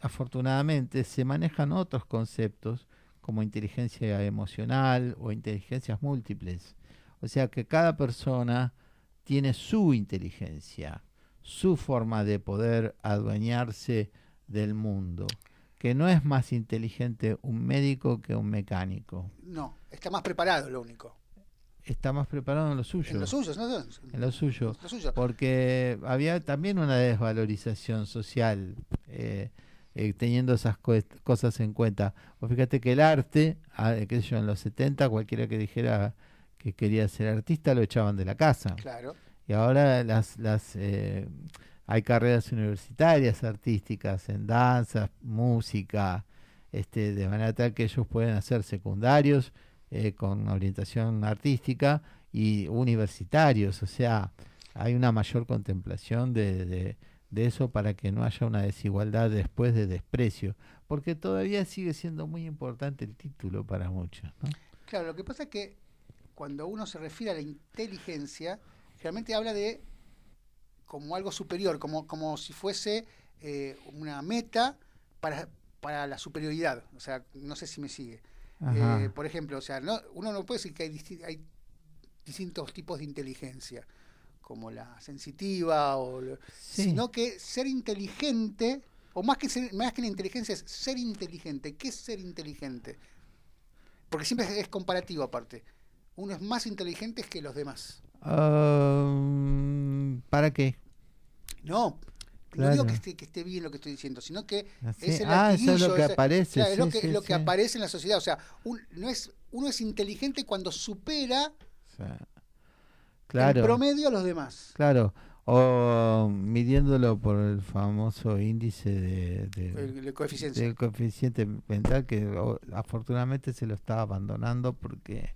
afortunadamente se manejan otros conceptos como inteligencia emocional o inteligencias múltiples. O sea que cada persona tiene su inteligencia, su forma de poder adueñarse del mundo, que no es más inteligente un médico que un mecánico. No, está más preparado, lo único. Está más preparado en lo suyo. En lo suyo, ¿no? En lo suyo. Lo suyo. Porque había también una desvalorización social. Eh, eh, teniendo esas cosas en cuenta. Pues fíjate que el arte, ah, qué sé yo, en los 70 cualquiera que dijera que quería ser artista lo echaban de la casa. Claro. Y ahora las, las eh, hay carreras universitarias artísticas en danza, música, este, de manera tal que ellos pueden hacer secundarios eh, con orientación artística y universitarios, o sea, hay una mayor contemplación de, de, de, eso para que no haya una desigualdad después de desprecio, porque todavía sigue siendo muy importante el título para muchos. Claro, lo que pasa es que cuando uno se refiere a la inteligencia, realmente habla de como algo superior, como, como si fuese eh, una meta para, para la superioridad. O sea, no sé si me sigue. Eh, por ejemplo, o sea, no, uno no puede decir que hay, hay distintos tipos de inteligencia, como la sensitiva, o sino que ser inteligente, o más que, ser, más que la inteligencia, es ser inteligente. ¿Qué es ser inteligente? Porque siempre es comparativo aparte. Uno es más inteligente que los demás. Um, ¿Para qué? No, no digo que esté, que esté bien lo que estoy diciendo, sino que Ah, es el ah, eso es lo que aparece. claro, es lo que, sí, lo que sí. aparece en la sociedad. O sea, un- no es, uno es inteligente cuando supera O sea, el promedio a los demás. claro. O midiéndolo por el famoso índice de, de- El, el coeficiencia. del coeficiente mental que o, afortunadamente se lo está abandonando porque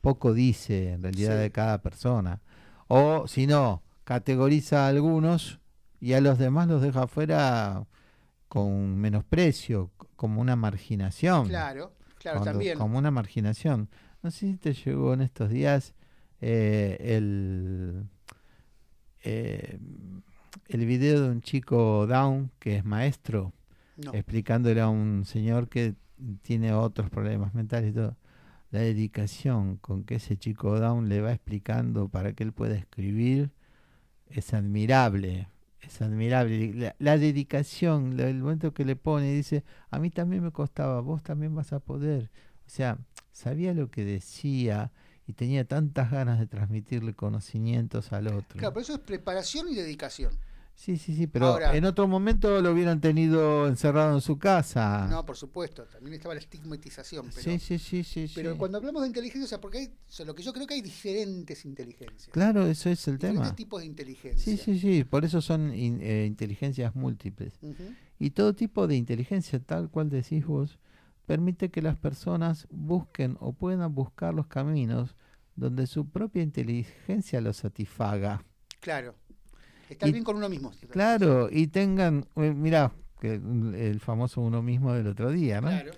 poco dice en realidad de cada persona. O si no, categoriza a algunos y a los demás los deja fuera con menosprecio, como una marginación. Claro, claro, Cuando- también. Como una marginación. No sé si te llegó en estos días eh, el, eh, el video de un chico down que es maestro No. explicándole a un señor que tiene otros problemas mentales y todo. La dedicación con que ese chico down le va explicando para que él pueda escribir es admirable. Es admirable. La, dedicación, el momento que le pone, dice, a mí también me costaba, vos también vas a poder. O sea, sabía lo que decía y tenía tantas ganas de transmitirle conocimientos al otro. Claro, pero eso es preparación y dedicación. Sí, sí, sí, pero Ahora- en otro momento lo hubieran tenido encerrado en su casa. No, por supuesto, también estaba la estigmatización. Pero, sí, sí, sí, sí, pero sí. cuando hablamos de inteligencia, o sea, porque hay, o sea, lo que yo creo que hay diferentes inteligencias. Claro, eso es el diferentes tema. tipos de inteligencia. Sí, sí, sí, por eso son in- eh, inteligencias múltiples. Y todo tipo de inteligencia, tal cual decís vos, permite que las personas busquen o puedan buscar los caminos donde su propia inteligencia los satisfaga. Claro. Estar Y- bien con uno mismo. Claro, y tengan, eh, mirá, que el famoso uno mismo del otro día, ¿no? Claro.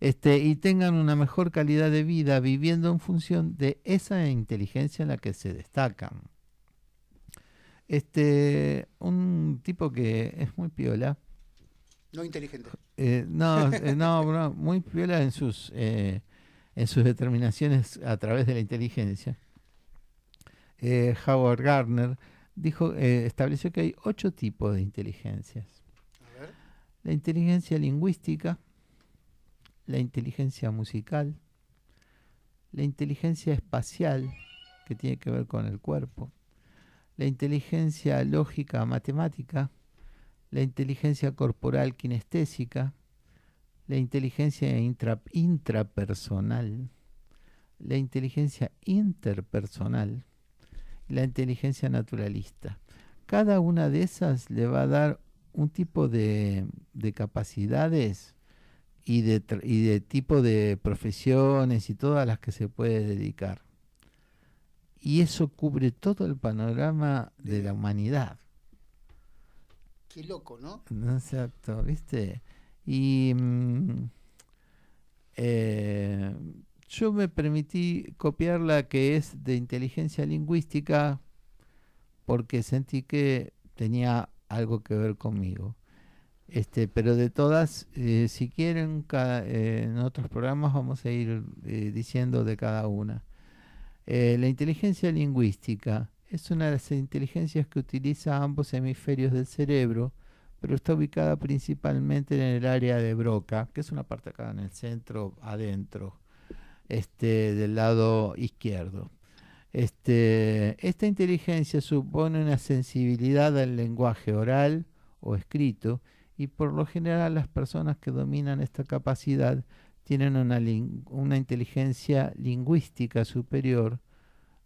este, y tengan una mejor calidad de vida viviendo en función de esa inteligencia en la que se destacan. Este, un tipo que es muy piola, No inteligente. eh, no, eh, no, no, muy piola en sus, eh, en sus determinaciones a través de la inteligencia. Howard Gardner dijo, eh, estableció que hay ocho tipos de inteligencias. A ver. La inteligencia lingüística, la inteligencia musical, la inteligencia espacial, que tiene que ver con el cuerpo, la inteligencia lógica matemática, la inteligencia corporal kinestésica, la inteligencia intra- intrapersonal, la inteligencia interpersonal, la inteligencia naturalista. Cada una de esas le va a dar un tipo de, de capacidades y de, y de tipo de profesiones y todas las que se puede dedicar. Y eso cubre todo el panorama de la humanidad. Qué loco, ¿no? ¿no? Exacto, ¿viste? Y mm, eh, yo me permití copiar la que es de inteligencia lingüística porque sentí que tenía algo que ver conmigo. Este, pero de todas, eh, si quieren, eh, en otros programas vamos a ir eh, diciendo de cada una. La inteligencia lingüística es una de las inteligencias que utiliza ambos hemisferios del cerebro, pero está ubicada principalmente en el área de Broca, que es una parte acá en el centro, adentro, este, del lado izquierdo. Este, esta inteligencia supone una sensibilidad al lenguaje oral o escrito y por lo general las personas que dominan esta capacidad tienen una, una inteligencia lingüística superior,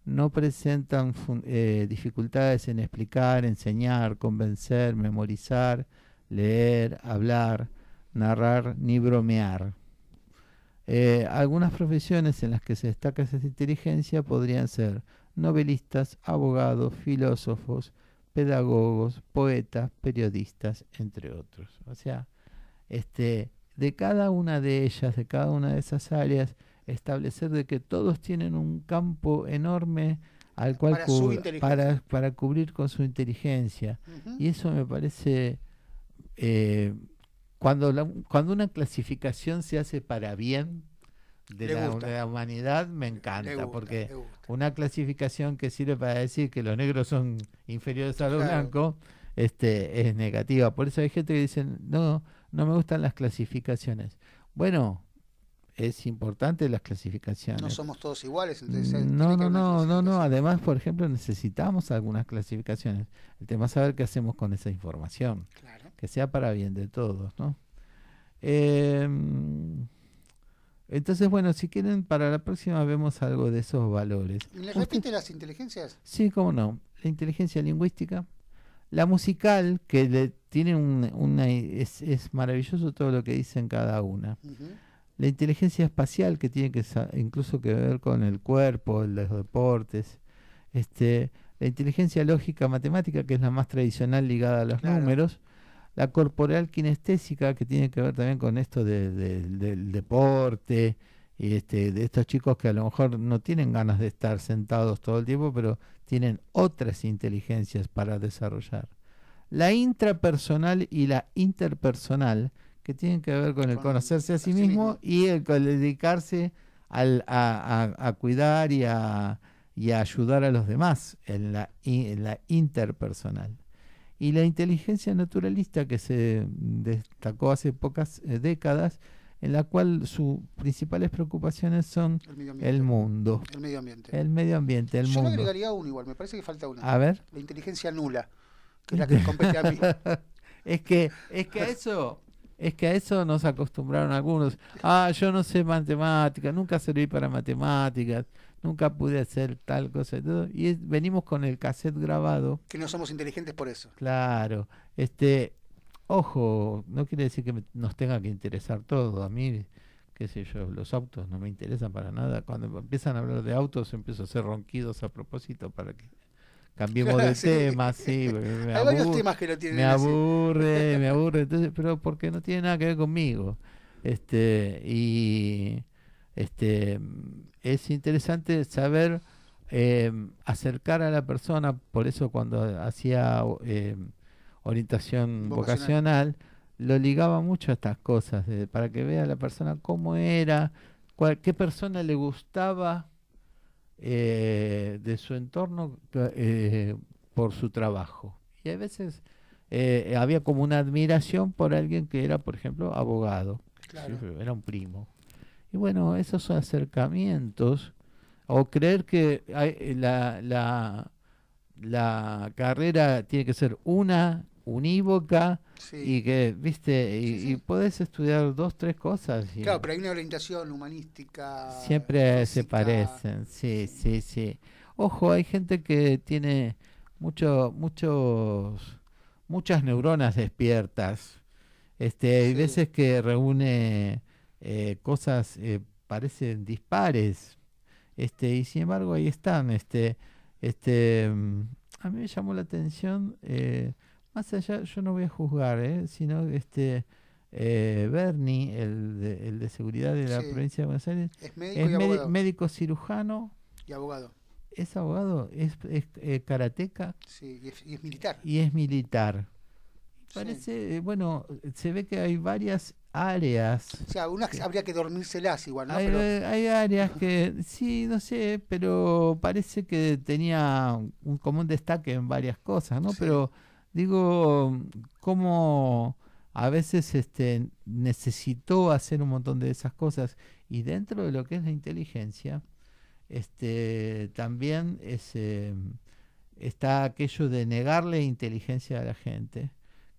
no presentan eh, dificultades en explicar, enseñar, convencer, memorizar, leer, hablar, narrar ni bromear. Eh, algunas profesiones en las que se destaca esa inteligencia podrían ser novelistas, abogados, filósofos, pedagogos, poetas, periodistas, entre otros. O sea, este, de cada una de ellas, de cada una de esas áreas, establecer de que todos tienen un campo enorme al cual para, para, cubrir con su inteligencia. Y eso me parece, eh, cuando, la, cuando una clasificación se hace para bien, de la, humanidad me encanta, porque una clasificación que sirve para decir que los negros son inferiores a los blancos este, es negativa. Por eso hay gente que dice, no, no me gustan las clasificaciones. Bueno, es importante las clasificaciones. No somos todos iguales. no, no, no, no, no. Además, por ejemplo, necesitamos algunas clasificaciones. El tema es saber qué hacemos con esa información. Que sea para bien de todos, ¿no? Eh, entonces, bueno, si quieren, para la próxima vemos algo de esos valores. ¿Le repite las inteligencias? Sí, cómo no. La inteligencia lingüística, la musical, que le tiene una... Es, es, maravilloso todo lo que dicen cada una. La inteligencia espacial, que tiene que incluso que ver con el cuerpo, los deportes. Este, la inteligencia lógica matemática, que es la más tradicional ligada a los números la corporal kinestésica, que tiene que ver también con esto del deporte, y este, de estos chicos que a lo mejor no tienen ganas de estar sentados todo el tiempo, pero tienen otras inteligencias para desarrollar. La intrapersonal y la interpersonal, que tienen que ver con el conocerse a sí mismo y el, dedicarse al, a, cuidar y a, y a ayudar a los demás en la, en la interpersonal y la inteligencia naturalista que se destacó hace pocas eh, décadas, en la cual sus principales preocupaciones son el, mundo. El medio ambiente. El medio ambiente, el Yo mundo. Yo agregaría uno igual, me parece que falta una. A ver. La inteligencia nula, que es la que compete a mí. es que, es que a eso... Es que a eso nos acostumbraron algunos. Ah, yo no sé matemáticas, nunca serví para matemáticas nunca pude hacer tal cosa y todo. Y venimos con el cassette grabado. Que no somos inteligentes por eso. Claro. Este, ojo, no quiere decir que nos tenga que interesar todo. A mí, qué sé yo, los autos no me interesan para nada. Cuando empiezan a hablar de autos, empiezo a hacer ronquidos a propósito para que cambiemos de tema, sí. Me Hay varios temas que lo tienen. Me aburre, me aburre, entonces, pero porque no tiene nada que ver conmigo. Este, y este es interesante saber eh, acercar a la persona, por eso cuando hacía eh, orientación vocacional. lo ligaba mucho a estas cosas, para que vea la persona cómo era, cuál, qué persona le gustaba eh, de su entorno por su trabajo. Y a veces había como una admiración por alguien que era, por ejemplo, abogado, era un primo. Y bueno, esos acercamientos, o creer que hay, la, la, la carrera tiene que ser una, unívoca, y que, viste, y, podés estudiar dos, tres cosas. claro, pero hay una orientación humanística. Siempre se parecen, sí, sí, sí. Ojo, hay gente que tiene mucho, muchos, muchas neuronas despiertas. Este, hay veces que reúne eh, cosas eh, parecen dispares. Este y sin embargo ahí están este este mm, a mí me llamó la atención eh, más allá yo no voy a juzgar sino este Bernie el de, el de seguridad de la provincia de Buenos Aires es médico, médico cirujano y abogado. Es abogado es, es karateca sí, y es, y es militar. Y es militar. Parece, bueno, se ve que hay varias áreas. O sea, unas habría que dormírselas igual, ¿no? Hay, hay, áreas que, sí, no sé, pero parece que tenía un común destaque en varias cosas, ¿no? Pero digo, cómo a veces este, necesitó hacer un montón de esas cosas y dentro de lo que es la inteligencia, este, también es, está aquello de negarle inteligencia a la gente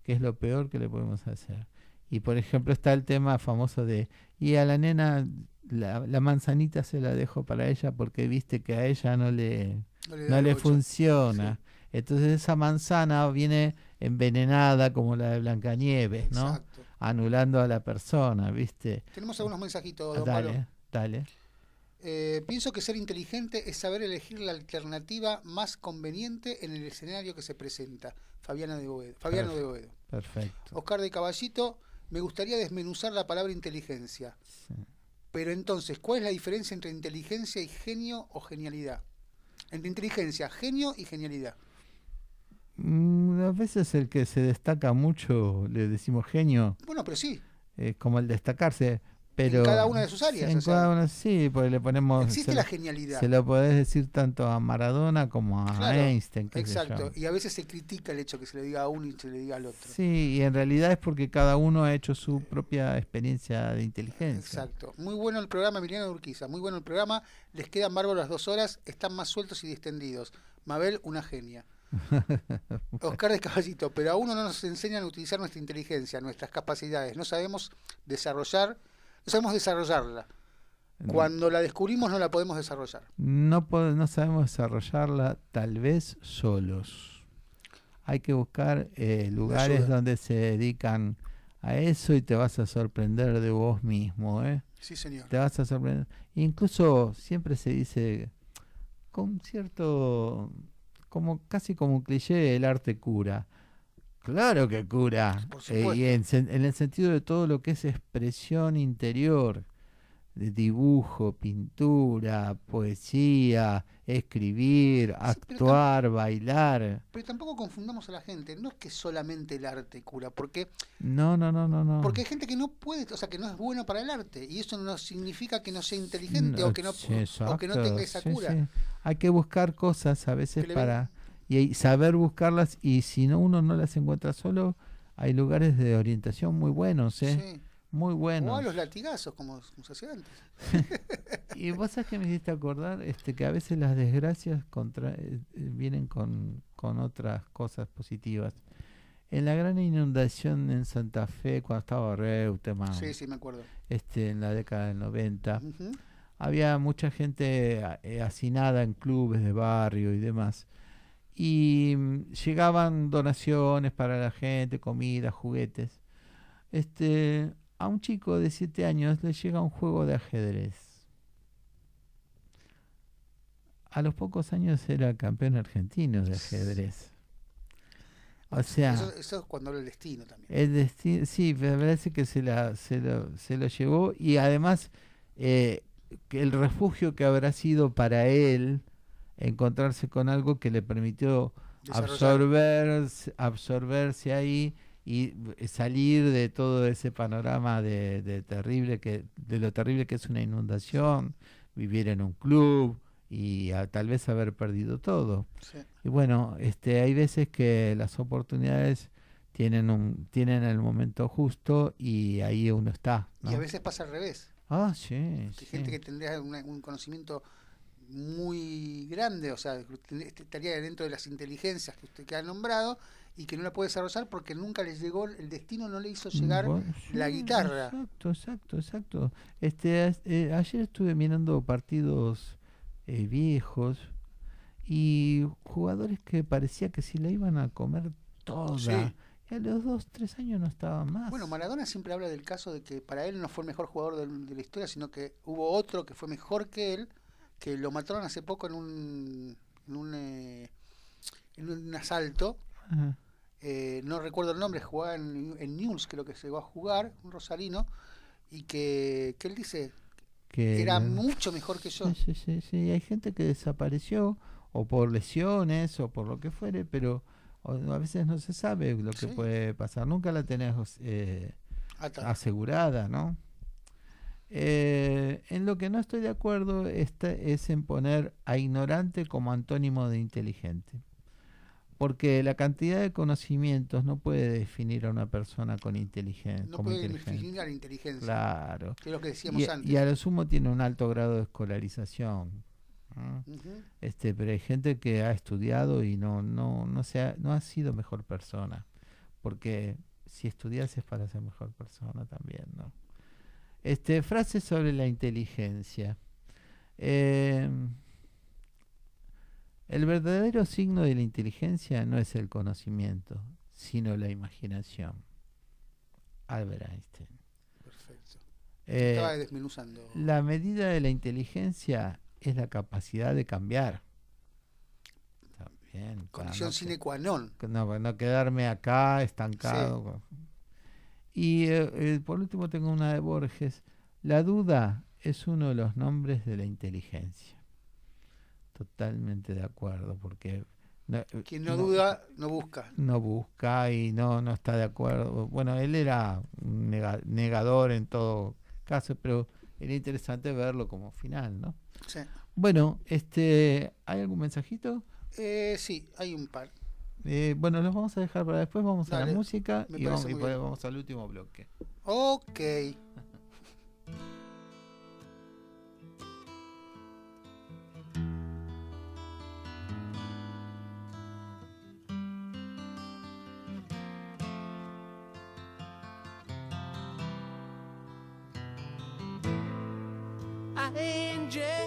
que es lo peor que le podemos hacer. Y por ejemplo está el tema famoso de, y a la nena la, la manzanita se la dejo para ella porque viste que a ella no le, No le no funciona. Entonces esa manzana viene envenenada como la de Blancanieves, ¿no? Exacto. Anulando a la persona, ¿viste? Tenemos algunos mensajitos, don Dale, Pablo. dale. Eh, pienso que ser inteligente es saber elegir la alternativa más conveniente en el escenario que se presenta. Fabiana de Boedo. Fabiano de Boedo. Perfecto. Oscar de Caballito, me gustaría desmenuzar la palabra inteligencia. Sí. Pero entonces, ¿cuál es la diferencia entre inteligencia y genio o genialidad? Entre inteligencia, genio y genialidad. Mm, a veces el que se destaca mucho le decimos genio, Bueno, pero sí, eh, como el destacarse, pero cada una de sus áreas, En o sea, cada una, sí, porque le ponemos. existe la genialidad. Se lo podés decir tanto a Maradona como a Claro, Einstein. Exacto. Y a veces se critica el hecho que se le diga a uno y se le diga al otro. Sí, y en realidad es porque cada uno ha hecho su propia experiencia de inteligencia. Exacto. Muy bueno el programa, Emiliano Urquiza. Muy bueno el programa. Les quedan bárbaros las dos horas. Están más sueltos y distendidos. Mabel, una genia. Oscar de Caballito, pero aún no nos enseñan a utilizar nuestra inteligencia, nuestras capacidades. No sabemos desarrollar, no sabemos desarrollarla. Cuando la descubrimos no la podemos desarrollar. No, pod- no sabemos desarrollarla tal vez solos. Hay que buscar eh, lugares donde se dedican a eso y te vas a sorprender de vos mismo. ¿eh? Sí, señor. Te vas a sorprender. Incluso siempre se dice con cierto, como casi como un cliché, el arte cura. Claro que cura. Por Eh, y en, el sentido de todo lo que es expresión interior, de dibujo, pintura, poesía, escribir, actuar, bailar. Pero tampoco confundamos a la gente. No es que solamente el arte cura, porque No, no, no, no, no. porque hay gente que no puede, o sea, que no es bueno para el arte y eso no significa que no sea inteligente No, o que no sí, o que no tenga esa sí, cura. Hay que buscar cosas a veces para y saber buscarlas y si no uno no las encuentra solo, hay lugares de orientación muy buenos, ¿eh? Sí. Muy O a buenos. los latigazos, como, como se hacía antes. Y vos sabés que me hiciste acordar este que a veces las desgracias contra, eh, eh, vienen con, con otras cosas positivas. En la gran inundación en Santa Fe, cuando estaba Reutemann, Sí, sí, me acuerdo. este, en la década del 90, Ujú. había mucha gente eh, hacinada en clubes de barrio y demás. Y mm, llegaban donaciones para la gente, comida, juguetes. Este, a un chico de 7 años le llega un juego de ajedrez. A los pocos años era campeón argentino de ajedrez. O sea, Eso, eso es cuando habla el destino también. el destino, sí, me parece que se, la, se, lo, se lo llevó y además eh, que el refugio que habrá sido para él encontrarse con algo que le permitió absorberse, ahí y eh, salir de todo ese panorama de, de terrible que de lo terrible que es una inundación, vivir en un club y a- tal vez haber perdido todo. Sí. Y bueno, este, hay veces que las oportunidades tienen un, tienen el momento justo y ahí uno está. ¿no? Y a veces pasa al revés. Ah, sí, Hay sí. gente que tendría una- un conocimiento muy grande, o sea, estaría dentro de las inteligencias que usted que ha nombrado y que no la puede desarrollar porque nunca le llegó, el destino no le hizo llegar Bueno, la guitarra. Exacto, exacto, exacto. Este, eh, ayer estuve mirando partidos eh, viejos y jugadores que parecía que si la iban a comer toda. Sí. Y a los dos, tres años no estaban más. Bueno, Maradona siempre habla del caso de que para él no fue el mejor jugador de, la historia, sino que hubo otro que fue mejor que él, que lo mataron hace poco en un, en un, eh, en un asalto. Eh, no recuerdo el nombre, jugaba en, en News, creo que se llegó a jugar, un rosarino, y que, que él dice, que era mucho mejor que yo. Sí, sí, sí. Hay gente que desapareció o por lesiones o por lo que fuere, pero o- a veces no se sabe lo que Sí. puede pasar. Nunca la tenés eh, asegurada, ¿no? Eh, en lo que no estoy de acuerdo esta- es en poner a ignorante como antónimo de inteligente. Porque la cantidad de conocimientos no puede definir a una persona con inteligencia. no como puede definir a la inteligencia, Claro. que es lo que decíamos Y, antes. y a lo sumo tiene un alto grado de escolarización. Este, pero hay gente que ha estudiado y no, no, no, se ha, no ha sido mejor persona. porque si estudias es para ser mejor persona también, ¿no? Este, frase sobre la inteligencia. Eh, el verdadero signo de la inteligencia no es el conocimiento, sino la imaginación. Albert Einstein. Perfecto. Eh, Estaba desmenuzando. La medida de la inteligencia es la capacidad de cambiar. También. Condición no sine qua non. no, no quedarme acá estancado. Y eh, eh, por último tengo una de Borges. La duda es uno de los nombres de la inteligencia. Totalmente de acuerdo, porque no- Quien no duda, no busca. no busca y no, no está de acuerdo. Bueno, él era un nega- negador en todo caso, pero era interesante verlo como final, ¿no? Sí. Bueno, este, ¿hay algún mensajito? Eh, sí, hay un par. Eh, bueno, los vamos a dejar para después, vamos a la música y vamos, y al último bloque. Ok. Angie,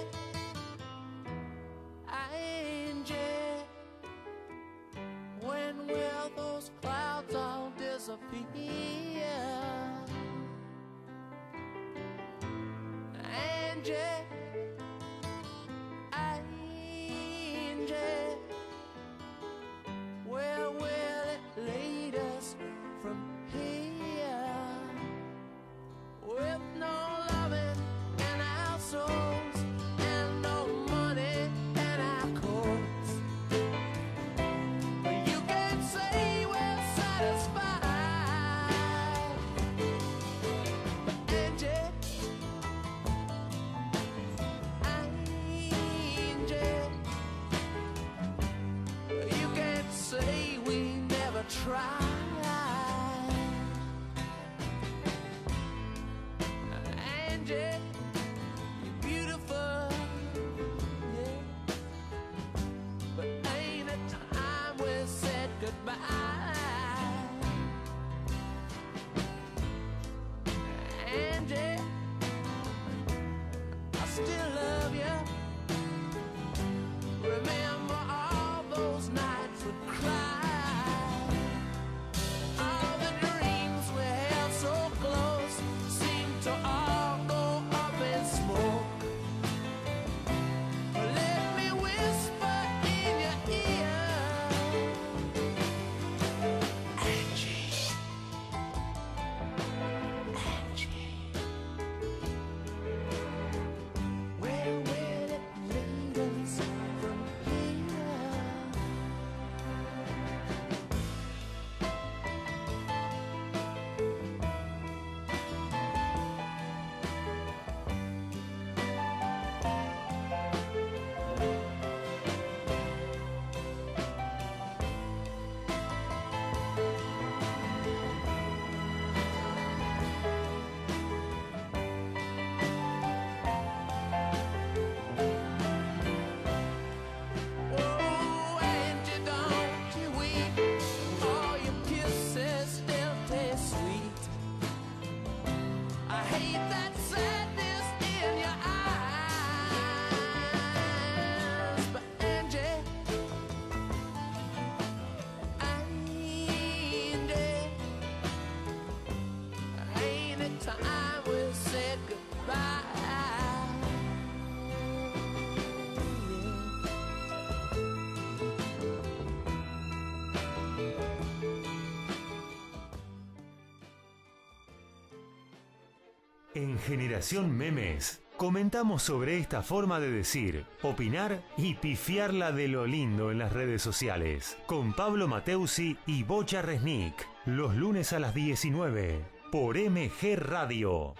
En Generación Memes comentamos sobre esta forma de decir, opinar y pifiarla de lo lindo en las redes sociales. Con Pablo Mateusi y Bocha Resnick. Los lunes a las 19 por MG Radio.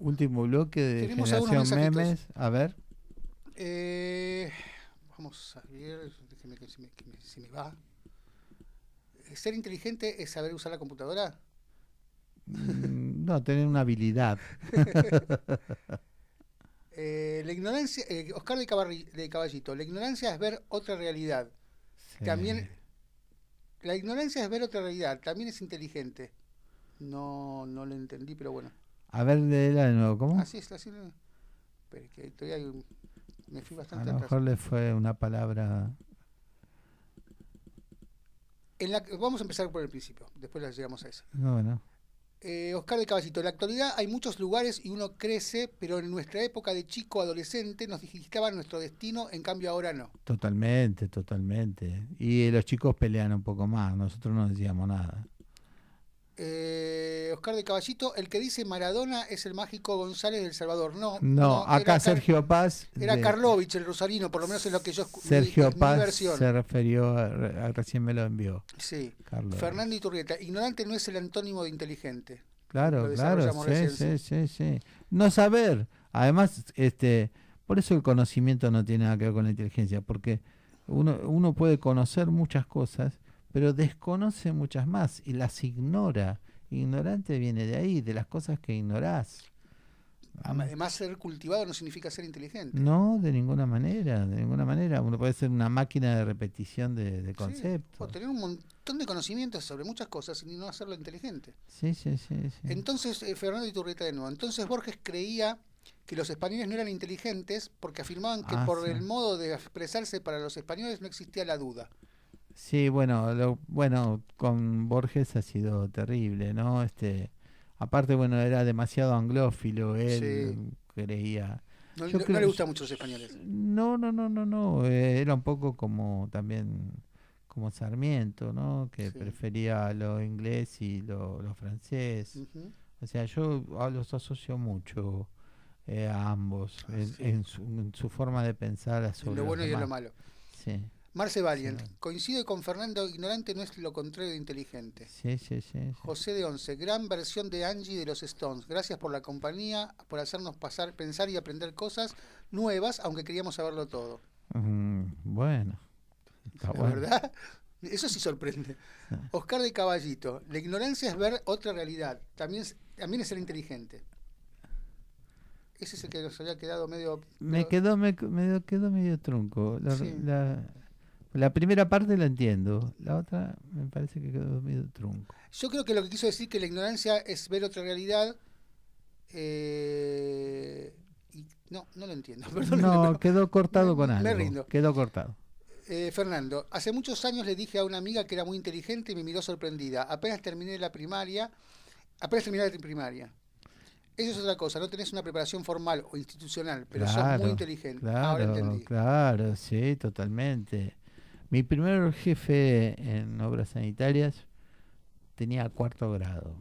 Último bloque de Tenemos Generación. Memes. A ver. Eh, vamos a ver, déjeme que se me, que me- se me va. Eh, ¿Ser inteligente es saber usar la computadora? Mm, no, tener una habilidad. Eh, la ignorancia, eh, Oscar de, de Caballito, la ignorancia es ver otra realidad. También La ignorancia es ver otra realidad, también es inteligente. No, no lo entendí, pero bueno. A ver, léela de nuevo, ¿cómo? Así es, así es. Pero que todavía hay me fui A bastante lo atrás. mejor le fue una palabra. En la, vamos a empezar por el principio, después la llegamos a eso. No, bueno. Eh, Oscar de Caballito, en la actualidad hay muchos lugares y uno crece, pero en nuestra época de chico adolescente nos digitaban nuestro destino, en cambio ahora no. Totalmente, totalmente. Y los chicos pelean un poco más, nosotros no decíamos nada. Eh, Oscar de Caballito, el que dice Maradona es el mágico González del Salvador. No, No, acá Sergio Paz. Era de- Karlovich, el rosarino, por lo menos es lo que yo escu- mi- Sergio mi Paz se refirió, a, a- recién me lo envió. Sí. Carlos. Fernando Iturrieta, ignorante no es el antónimo de inteligente. Claro, claro, sí, recién, sí, sí, sí. No saber, además, este, por eso el conocimiento no tiene nada que ver con la inteligencia, porque uno, uno puede conocer muchas cosas, pero desconoce muchas más y las ignora. Ignorante viene de ahí, de las cosas que ignorás. Además, ser cultivado no significa ser inteligente. No, de ninguna manera, de ninguna manera. Uno puede ser una máquina de repetición de, de Sí, conceptos. o tener un montón de conocimientos sobre muchas cosas y no hacerlo inteligente. Sí, sí, sí. sí. Entonces, eh, Fernando Iturrieta de nuevo. Entonces Borges creía que los españoles no eran inteligentes porque afirmaban que Ah, por sí. el modo de expresarse para los españoles no existía la duda. Sí, bueno, lo, bueno, con Borges ha sido terrible, ¿no? Este, aparte, bueno, era demasiado anglófilo, él creía. No, Yo no- no le gustan mucho los españoles. No, no, no, no, no, eh, era un poco como también como Sarmiento, ¿no? Que Sí. prefería lo inglés y lo, lo francés. O sea, yo a- los asocio mucho eh, a ambos Ah, en, sí. en su, en su forma de pensar sobre lo bueno y lo malo. Sí, Marce Valiant, coincide con Fernando, ignorante no es lo contrario de inteligente. sí, sí, sí. sí. José de Once, gran versión de Angie de los Stones. Gracias por la compañía, por hacernos pasar, pensar y aprender cosas nuevas, aunque queríamos saberlo todo. Mm, bueno. Está ¿La bueno. verdad? Eso sí sorprende. Oscar de Caballito, la ignorancia es ver otra realidad, también es, también es ser inteligente. Ese es el que nos había quedado medio... Me quedó, me, me quedó medio trunco. La, Sí. la, la primera parte la entiendo, la otra me parece que quedó medio trunco. Yo creo que lo que quiso decir que la ignorancia es ver otra realidad... eh, y no, no lo entiendo. perdónenme, No, quedó cortado me- con me algo. rindo. Quedó cortado. Eh, Fernando, hace muchos años le dije a una amiga que era muy inteligente y me miró sorprendida. Apenas terminé la primaria, apenas terminé la primaria. Eso es otra cosa, no tenés una preparación formal o institucional, pero sos muy inteligente. Ahora Claro, entendí. claro, sí, totalmente. Mi primer jefe en obras sanitarias tenía cuarto grado.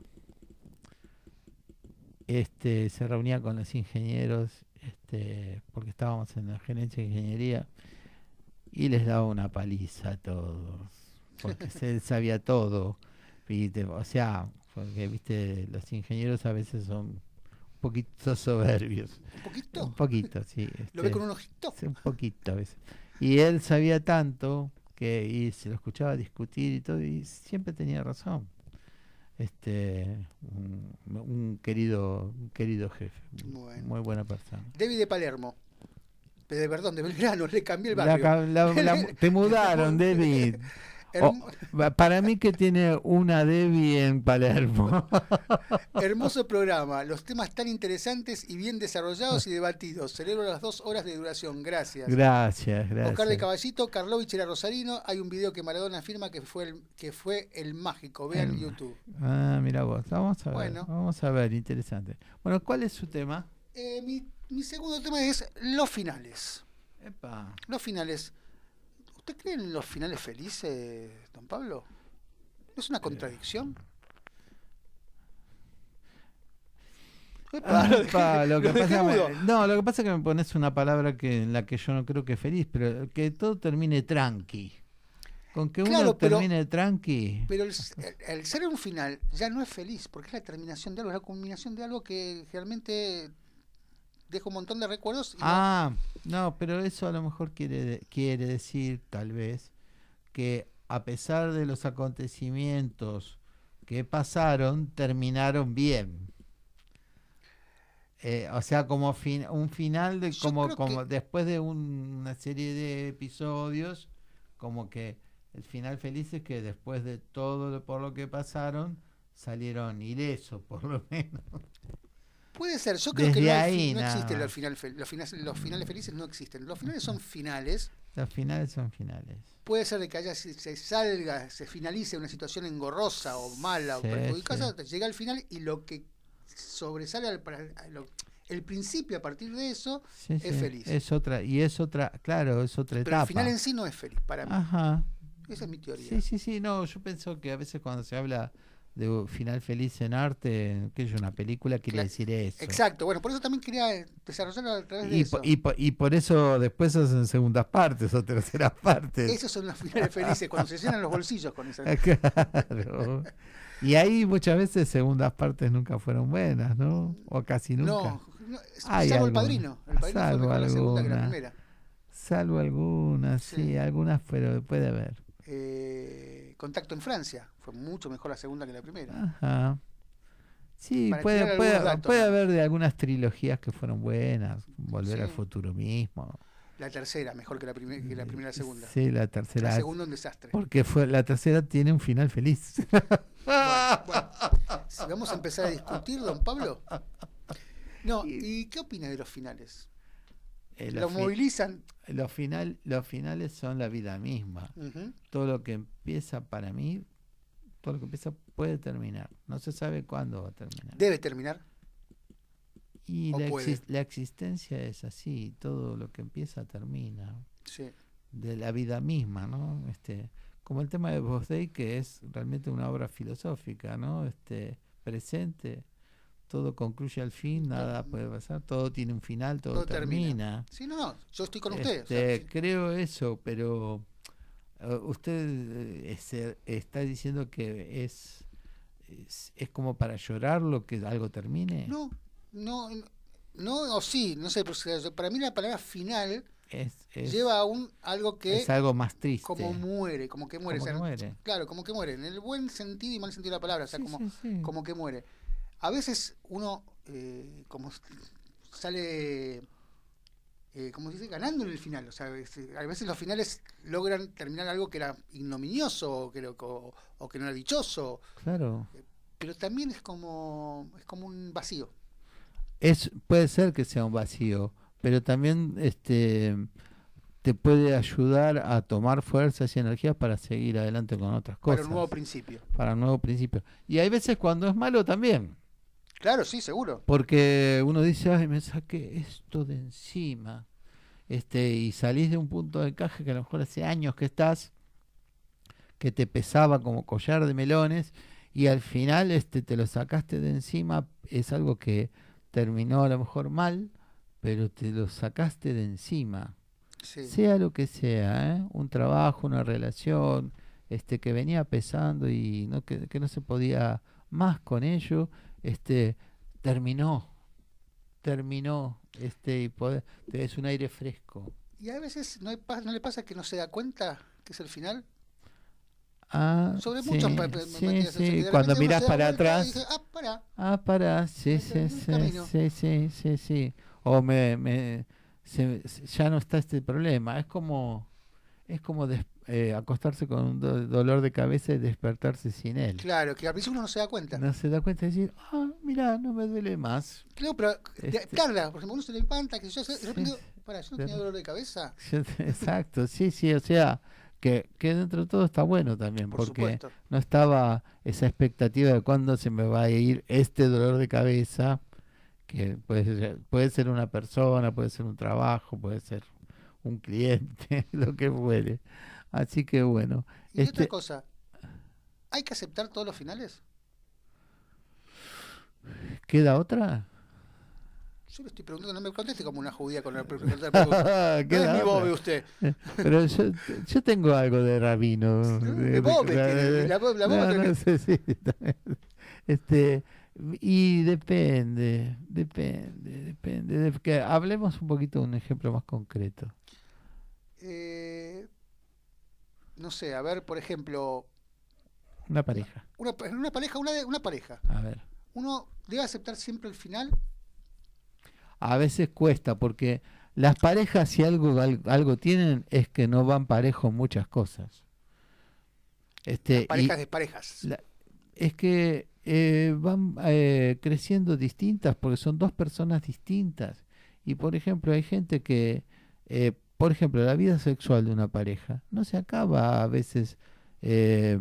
Este se reunía con los ingenieros, este, porque estábamos en la gerencia de ingeniería, y les daba una paliza a todos, porque se- él sabía todo. ¿viste? O sea, porque viste, los ingenieros a veces son un poquito soberbios. ¿Un poquito? Un poquito, sí. ¿Lo ve este, con un ojito? sí, un poquito a veces. Y él sabía tanto que y se lo escuchaba discutir y todo, y siempre tenía razón. Este, un, un querido, un querido jefe, Bueno. muy buena persona. David de Palermo. De, perdón, de Belgrano, le cambié el barrio. la- te mudaron, David. Oh, para mí que tiene una Debbie en Palermo. Hermoso programa, los temas tan interesantes y bien desarrollados y debatidos. Celebro las dos horas de duración, gracias. gracias, Oscar de gracias. Caballito, Karlovich era Rosarino. Hay un video que Maradona afirma que fue el, que fue el mágico. Vean El- YouTube. Ah, mira vos, vamos a ver, Bueno. vamos a ver, interesante. Bueno, ¿cuál es su tema? Eh, mi, mi segundo tema es los finales. Epa. Los finales. ¿Usted cree en los finales felices, don Pablo? ¿No es una contradicción? Epa, Ah, pa, lo que lo dejé pasa mudo. me- no, lo que pasa es que me pones una palabra que en la que yo no creo que feliz, pero que todo termine tranqui. Con que uno pero- termine tranqui. Pero el, el- el ser un final ya no es feliz, porque es la terminación de algo, es la culminación de algo que realmente deja un montón de recuerdos. y Ah, no, pero eso a lo mejor quiere, quiere decir, tal vez, que a pesar de los acontecimientos que pasaron, terminaron bien. Eh, o sea, como fin, un final de Yo como, como que- después de un- una serie de episodios, como que el final feliz es que después de todo lo- por lo que pasaron, salieron ilesos, por lo menos. Puede ser, yo creo que no, hay ahí fi- no nada existen los, final los, finales, los finales felices, no existen. Los finales son finales. Los finales son finales. Puede ser de que haya, se, se salga, se finalice una situación engorrosa o mala Sí, o perjudicada, llega al final y lo que sobresale al, lo- el principio a partir de eso Sí, es sí, feliz. Es otra, y es otra, claro, es otra Pero etapa. el final en sí no es feliz para mí. Ajá. Esa es mi teoría. Sí, sí, sí, no, yo pienso que a veces cuando se habla de final feliz en arte, que es una película, quiere Cla- decir eso. Exacto, bueno, por eso también quería desarrollarlo a través de Y, eso. po- y, po- y por eso después hacen segundas partes o terceras partes. Esos son los finales felices, cuando se llenan los bolsillos con esa. Claro. Y ahí muchas veces segundas partes nunca fueron buenas, ¿no? O casi nunca. No, no, es- Hay salvo el alguna- padrino. El padrino fue salvo mejor la segunda que la alguna. primera. Salvo algunas, sí, Sí. algunas, pero puede haber. Eh, Contacto en Francia. Fue mucho mejor la segunda que la primera. Ajá. Sí, puede, puede, puede haber de algunas trilogías que fueron buenas. Volver al futuro mismo. La tercera, mejor que la, primer- que la primera segunda. Sí, la tercera. La segunda un desastre. Porque fue, la tercera tiene un final feliz. Bueno, si vamos a empezar a discutir, don Pablo. No, ¿y qué opina de los finales? Eh, ¿Lo movilizan? Los, final, los finales son la vida misma. Todo lo que empieza para mí, todo lo que empieza puede terminar. No se sabe cuándo va a terminar. ¿Debe terminar? Y la, existencia es así, todo lo que empieza termina. Sí. De la vida misma, ¿no? Este, como el tema de Boss Day, que es realmente una obra filosófica, ¿no? Este, presente, todo concluye al fin, nada puede pasar, todo tiene un final, todo, Todo termina. termina. Sí, no, no, yo estoy con usted. o sea, Este, creo eso, pero eh, usted eh, es- está diciendo que es, es es como para llorar lo que algo termine. No, no, no, o sí, no sé, para mí la palabra final Es, es- lleva a un algo que es algo más triste. como muere, como que muere, Como o sea, que muere. claro, como que muere, en el buen sentido y mal sentido de la palabra, o sea, Sí, como, sí, sí. como que muere. A veces uno, eh, como sale, eh, como se dice, ganando en el final, o sea, a veces los finales logran terminar algo que era ignominioso o que, lo- o, o que no era dichoso, Claro. pero también es como, es como un vacío. Es, puede ser que sea un vacío, pero también este te puede ayudar a tomar fuerzas y energías para seguir adelante con otras cosas. Para un nuevo principio. Para un nuevo principio. Y hay veces cuando es malo también. Claro, sí, seguro. Porque uno dice, ay, me saqué esto de encima. Este, y salís de un punto de encaje que a lo mejor hace años que estás, que te pesaba como collar de melones, y al final este, te lo sacaste de encima, es algo que terminó a lo mejor mal, pero te lo sacaste de encima. Sí. Sea lo que sea, ¿eh? un trabajo, una relación, este, que venía pesando y no, que, que no se podía más con ello, este, terminó, terminó, este, y poder, te es un aire fresco. Y a veces no, hay no le pasa que no se da cuenta que es el final. Ah, Sobre sí, muchas pa- sí, materias, sí, cuando miras para atrás. ah, pará. Ah, para, sí, sí, sí, sí, sí, sí, sí. O me, me se- se- ya no está este problema. Es como, es como des- eh, acostarse con un do- dolor de cabeza y despertarse sin él. Claro, que al principio uno no se da cuenta. No se da cuenta de decir, ah, mira, no me duele más. Claro, pero Este- tarda, por ejemplo, uno se levanta, que yo, de repente, Sí, digo, pará, yo no tenía dolor de cabeza. Exacto, sí, sí, o sea, que, que dentro de todo está bueno también, Por porque supuesto. no estaba esa expectativa de cuándo se me va a ir este dolor de cabeza, que puede ser, puede ser una persona, puede ser un trabajo, puede ser un cliente, lo que fuere. Así que bueno, Y este, otra cosa, ¿hay que aceptar todos los finales? ¿queda otra? Yo le estoy preguntando, no me conteste como una judía con la pregunta. la. No Queda es mi bobe usted. Pero yo, yo tengo algo de rabino. de bobe la bo- la bobe no, no sé, sí, este, y depende, depende, depende. de que hablemos un poquito de un ejemplo más concreto. Eh, no sé, a ver, por ejemplo, Una pareja. una, una pareja, una, de- una pareja, A ver. uno debe aceptar siempre el final. A veces cuesta porque las parejas si algo al- algo tienen es que no van parejo en muchas cosas. Este, Las parejas de parejas. la- es que eh, van eh, creciendo distintas porque son dos personas distintas. Y por ejemplo, hay gente que, eh, por ejemplo, la vida sexual de una pareja no se acaba a veces eh,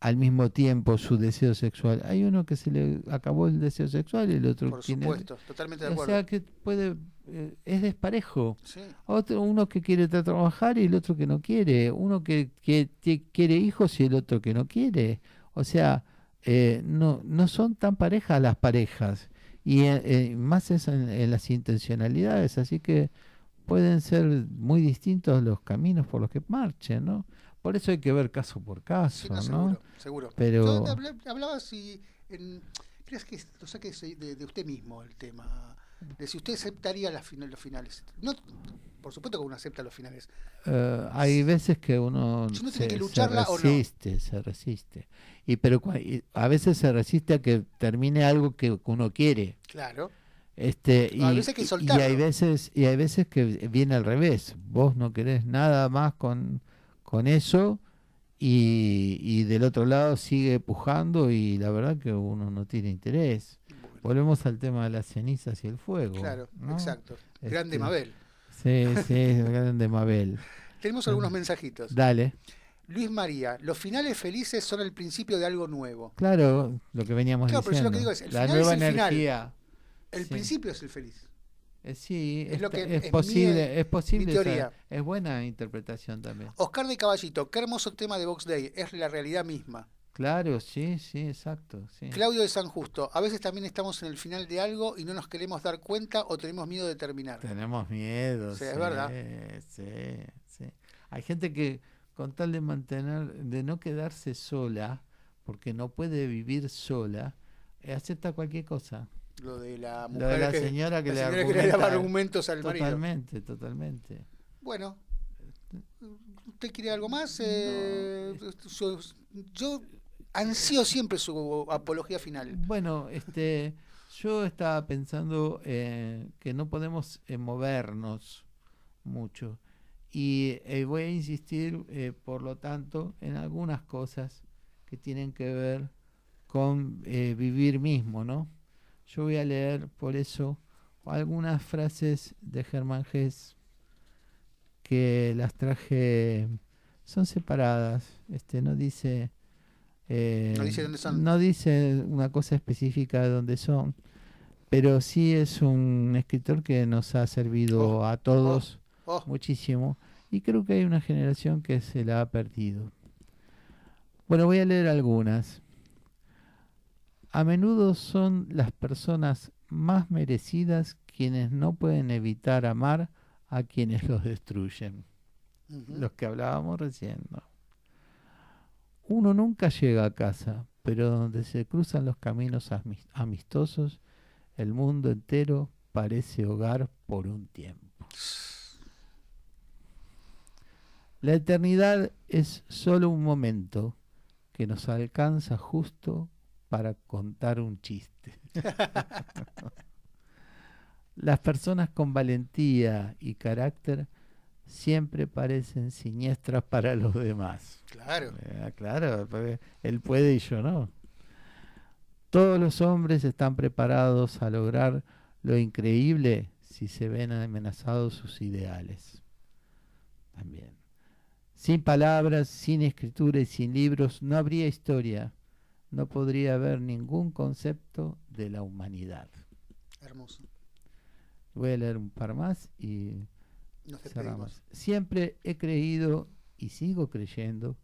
al mismo tiempo su deseo sexual. Hay uno que se le acabó el deseo sexual y el otro Por tiene- supuesto, totalmente de O acuerdo. sea que puede, eh, es desparejo. Sí. Otro, uno que quiere tra- trabajar y el otro que no quiere. Uno que, que quiere hijos y el otro que no quiere. O sea, eh, no, no son tan parejas las parejas. Y eh, eh, más es en, en las intencionalidades. Así que pueden ser muy distintos los caminos por los que marchen, ¿no? Por eso hay que ver caso por caso, Sí, no, ¿no? seguro, seguro. Pero- Yo te hablé- hablaba si. En, ¿Crees que lo saques de, de usted mismo el tema? De si usted aceptaría las los finales. No, por supuesto que uno acepta los finales. Eh, hay veces que uno Si uno se, tiene que se lucharla o no. resiste, se resiste. Y pero a veces se resiste a que termine algo que uno quiere. Claro. Este, y, A veces hay que y- hay veces y hay veces que viene al revés. Vos no querés nada más con, con eso y, y del otro lado sigue pujando y la verdad que uno no tiene interés. Volvemos al tema de las cenizas y el fuego. Claro, ¿no? exacto. Grande Este, Mabel. Sí, sí, grande Mabel. Tenemos algunos mensajitos. Dale. Luis María, los finales felices son el principio de algo nuevo. Claro, lo que veníamos Claro, pero yo diciendo. lo que digo es, el la final nueva es el final. El Sí. principio es el feliz. Eh, sí, Es lo que- es, es posible, mi- es posible. teoría. es buena interpretación también. Oscar de Caballito, qué hermoso tema de Box Day, es la realidad misma. Claro, sí, sí, exacto. Sí. Claudio de San Justo, a veces también estamos en el final de algo y no nos queremos dar cuenta o tenemos miedo de terminar. Tenemos miedo. Sí, es verdad. Sí, sí. Hay gente que con tal de mantener, de no quedarse sola, porque no puede vivir sola, eh, acepta cualquier cosa. Lo de la Lo mujer de la que, señora que la le señora que le daba argumentos al marido. Totalmente, totalmente. Bueno, ¿usted quiere algo más? Eh, su- yo ansío siempre su apología final. Bueno, este, yo estaba pensando eh, que no podemos eh, movernos mucho y eh, voy a insistir, eh, por lo tanto, en algunas cosas que tienen que ver con eh, vivir mismo, ¿no? Yo voy a leer por eso algunas frases de Germán Gess que las traje, son separadas, este, no dice eh, No dice dónde son. no dice una cosa específica de dónde son, pero sí es un escritor que nos ha servido a todos oh. muchísimo y creo que hay una generación que se la ha perdido. Bueno, voy a leer algunas. A menudo son las personas más merecidas quienes no pueden evitar amar a quienes los destruyen. Los que hablábamos recién. ¿no? Uno nunca llega a casa, pero donde se cruzan los caminos amis- amistosos, el mundo entero parece hogar por un tiempo. La eternidad es solo un momento que nos alcanza justo para contar un chiste. Las personas con valentía y carácter siempre parecen siniestras para los demás. Claro. Eh, claro, él puede y yo no. Todos los hombres están preparados a lograr lo increíble si se ven amenazados sus ideales. También. Sin palabras, sin escritura y sin libros no habría historia. No podría haber ningún concepto de la humanidad. Hermoso. Voy a leer un par más y Nos cerramos. despedimos. Siempre he creído y sigo creyendo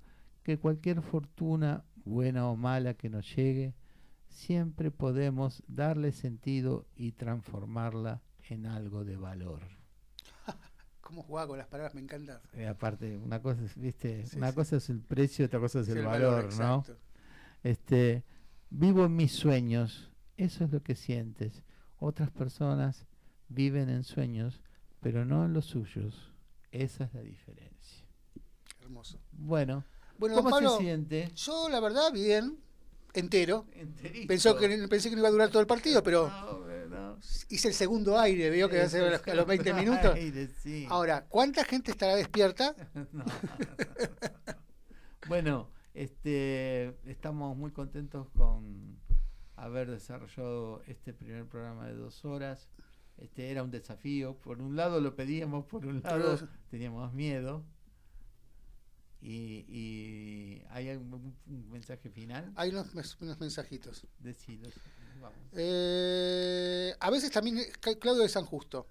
que cualquier fortuna, buena o mala que nos llegue, siempre podemos darle sentido y transformarla en algo de valor. ¿Cómo jugaba con las palabras? Me encanta. Eh, aparte, una cosa es, viste, Sí, una sí. cosa es el precio, otra cosa es Sí, el, el valor, valor, ¿no? Este, vivo en mis sueños, eso es lo que sientes. Otras personas viven en sueños, pero no en los suyos. Esa es la diferencia. Hermoso. Bueno, Bueno, ¿cómo Pablo, se siente? yo la verdad bien, entero. Enterito. Pensó que, pensé que no iba a durar todo el partido, pero No, no. hice el segundo aire, veo que va a ser a los, a los 20 Ay, minutos. sí. Ahora, ¿cuánta gente estará despierta? No, no, no, no. Bueno, Este, estamos muy contentos con haber desarrollado este primer programa de dos horas. Este era un desafío. Por un lado lo pedíamos, por un lado teníamos miedo. Y, y hay algún un mensaje final. Hay unos, unos mensajitos. Decilos. Vamos. Eh, a veces también, Cla- Claudio de San Justo,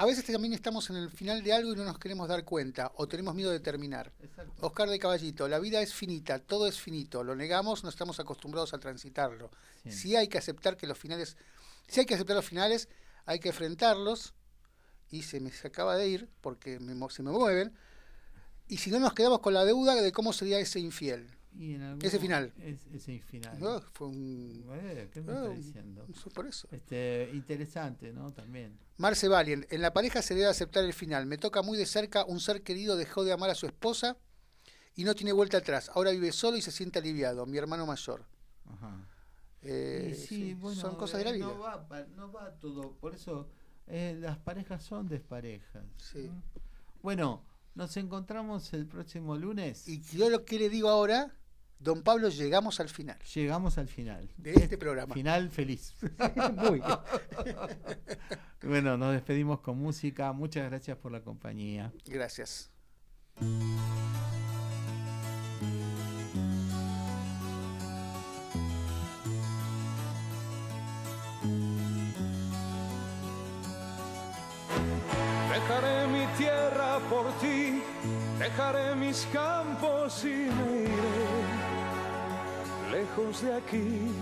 a veces también estamos en el final de algo y no nos queremos dar cuenta o tenemos miedo de terminar. Exacto. Oscar de Caballito, la vida es finita, todo es finito, lo negamos, no estamos acostumbrados a transitarlo. Sí. Si hay que aceptar que los finales, si hay que aceptar los finales, hay que enfrentarlos y se me se acaba de ir porque me se me mueven. Y si no nos quedamos con la deuda de cómo sería ese infiel. Y en algún- Ese final. es- ese final. Ah, fue un... Eh, ¿Qué me ah, está diciendo? por eso. Este, interesante, ¿no? También. Marce Valien, en la pareja se debe aceptar el final. Me toca muy de cerca, un ser querido dejó de amar a su esposa y no tiene vuelta atrás. Ahora vive solo y se siente aliviado, mi hermano mayor. Ajá. Eh, Y sí, sí, bueno, son cosas de la eh, vida. No va, no va todo. Por eso eh, las parejas son desparejas. Sí. ¿no? Bueno, nos encontramos el próximo lunes. Y yo lo que le digo ahora, don Pablo, llegamos al final Llegamos al final. de este programa. Final feliz. Muy bien. bueno, nos despedimos con música. Muchas gracias por la compañía. Gracias. Dejaré mi tierra por ti, dejaré mis campos y me iré lejos de aquí.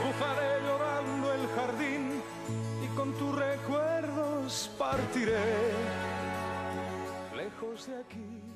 Cruzaré llorando el jardín y con tus recuerdos partiré lejos de aquí.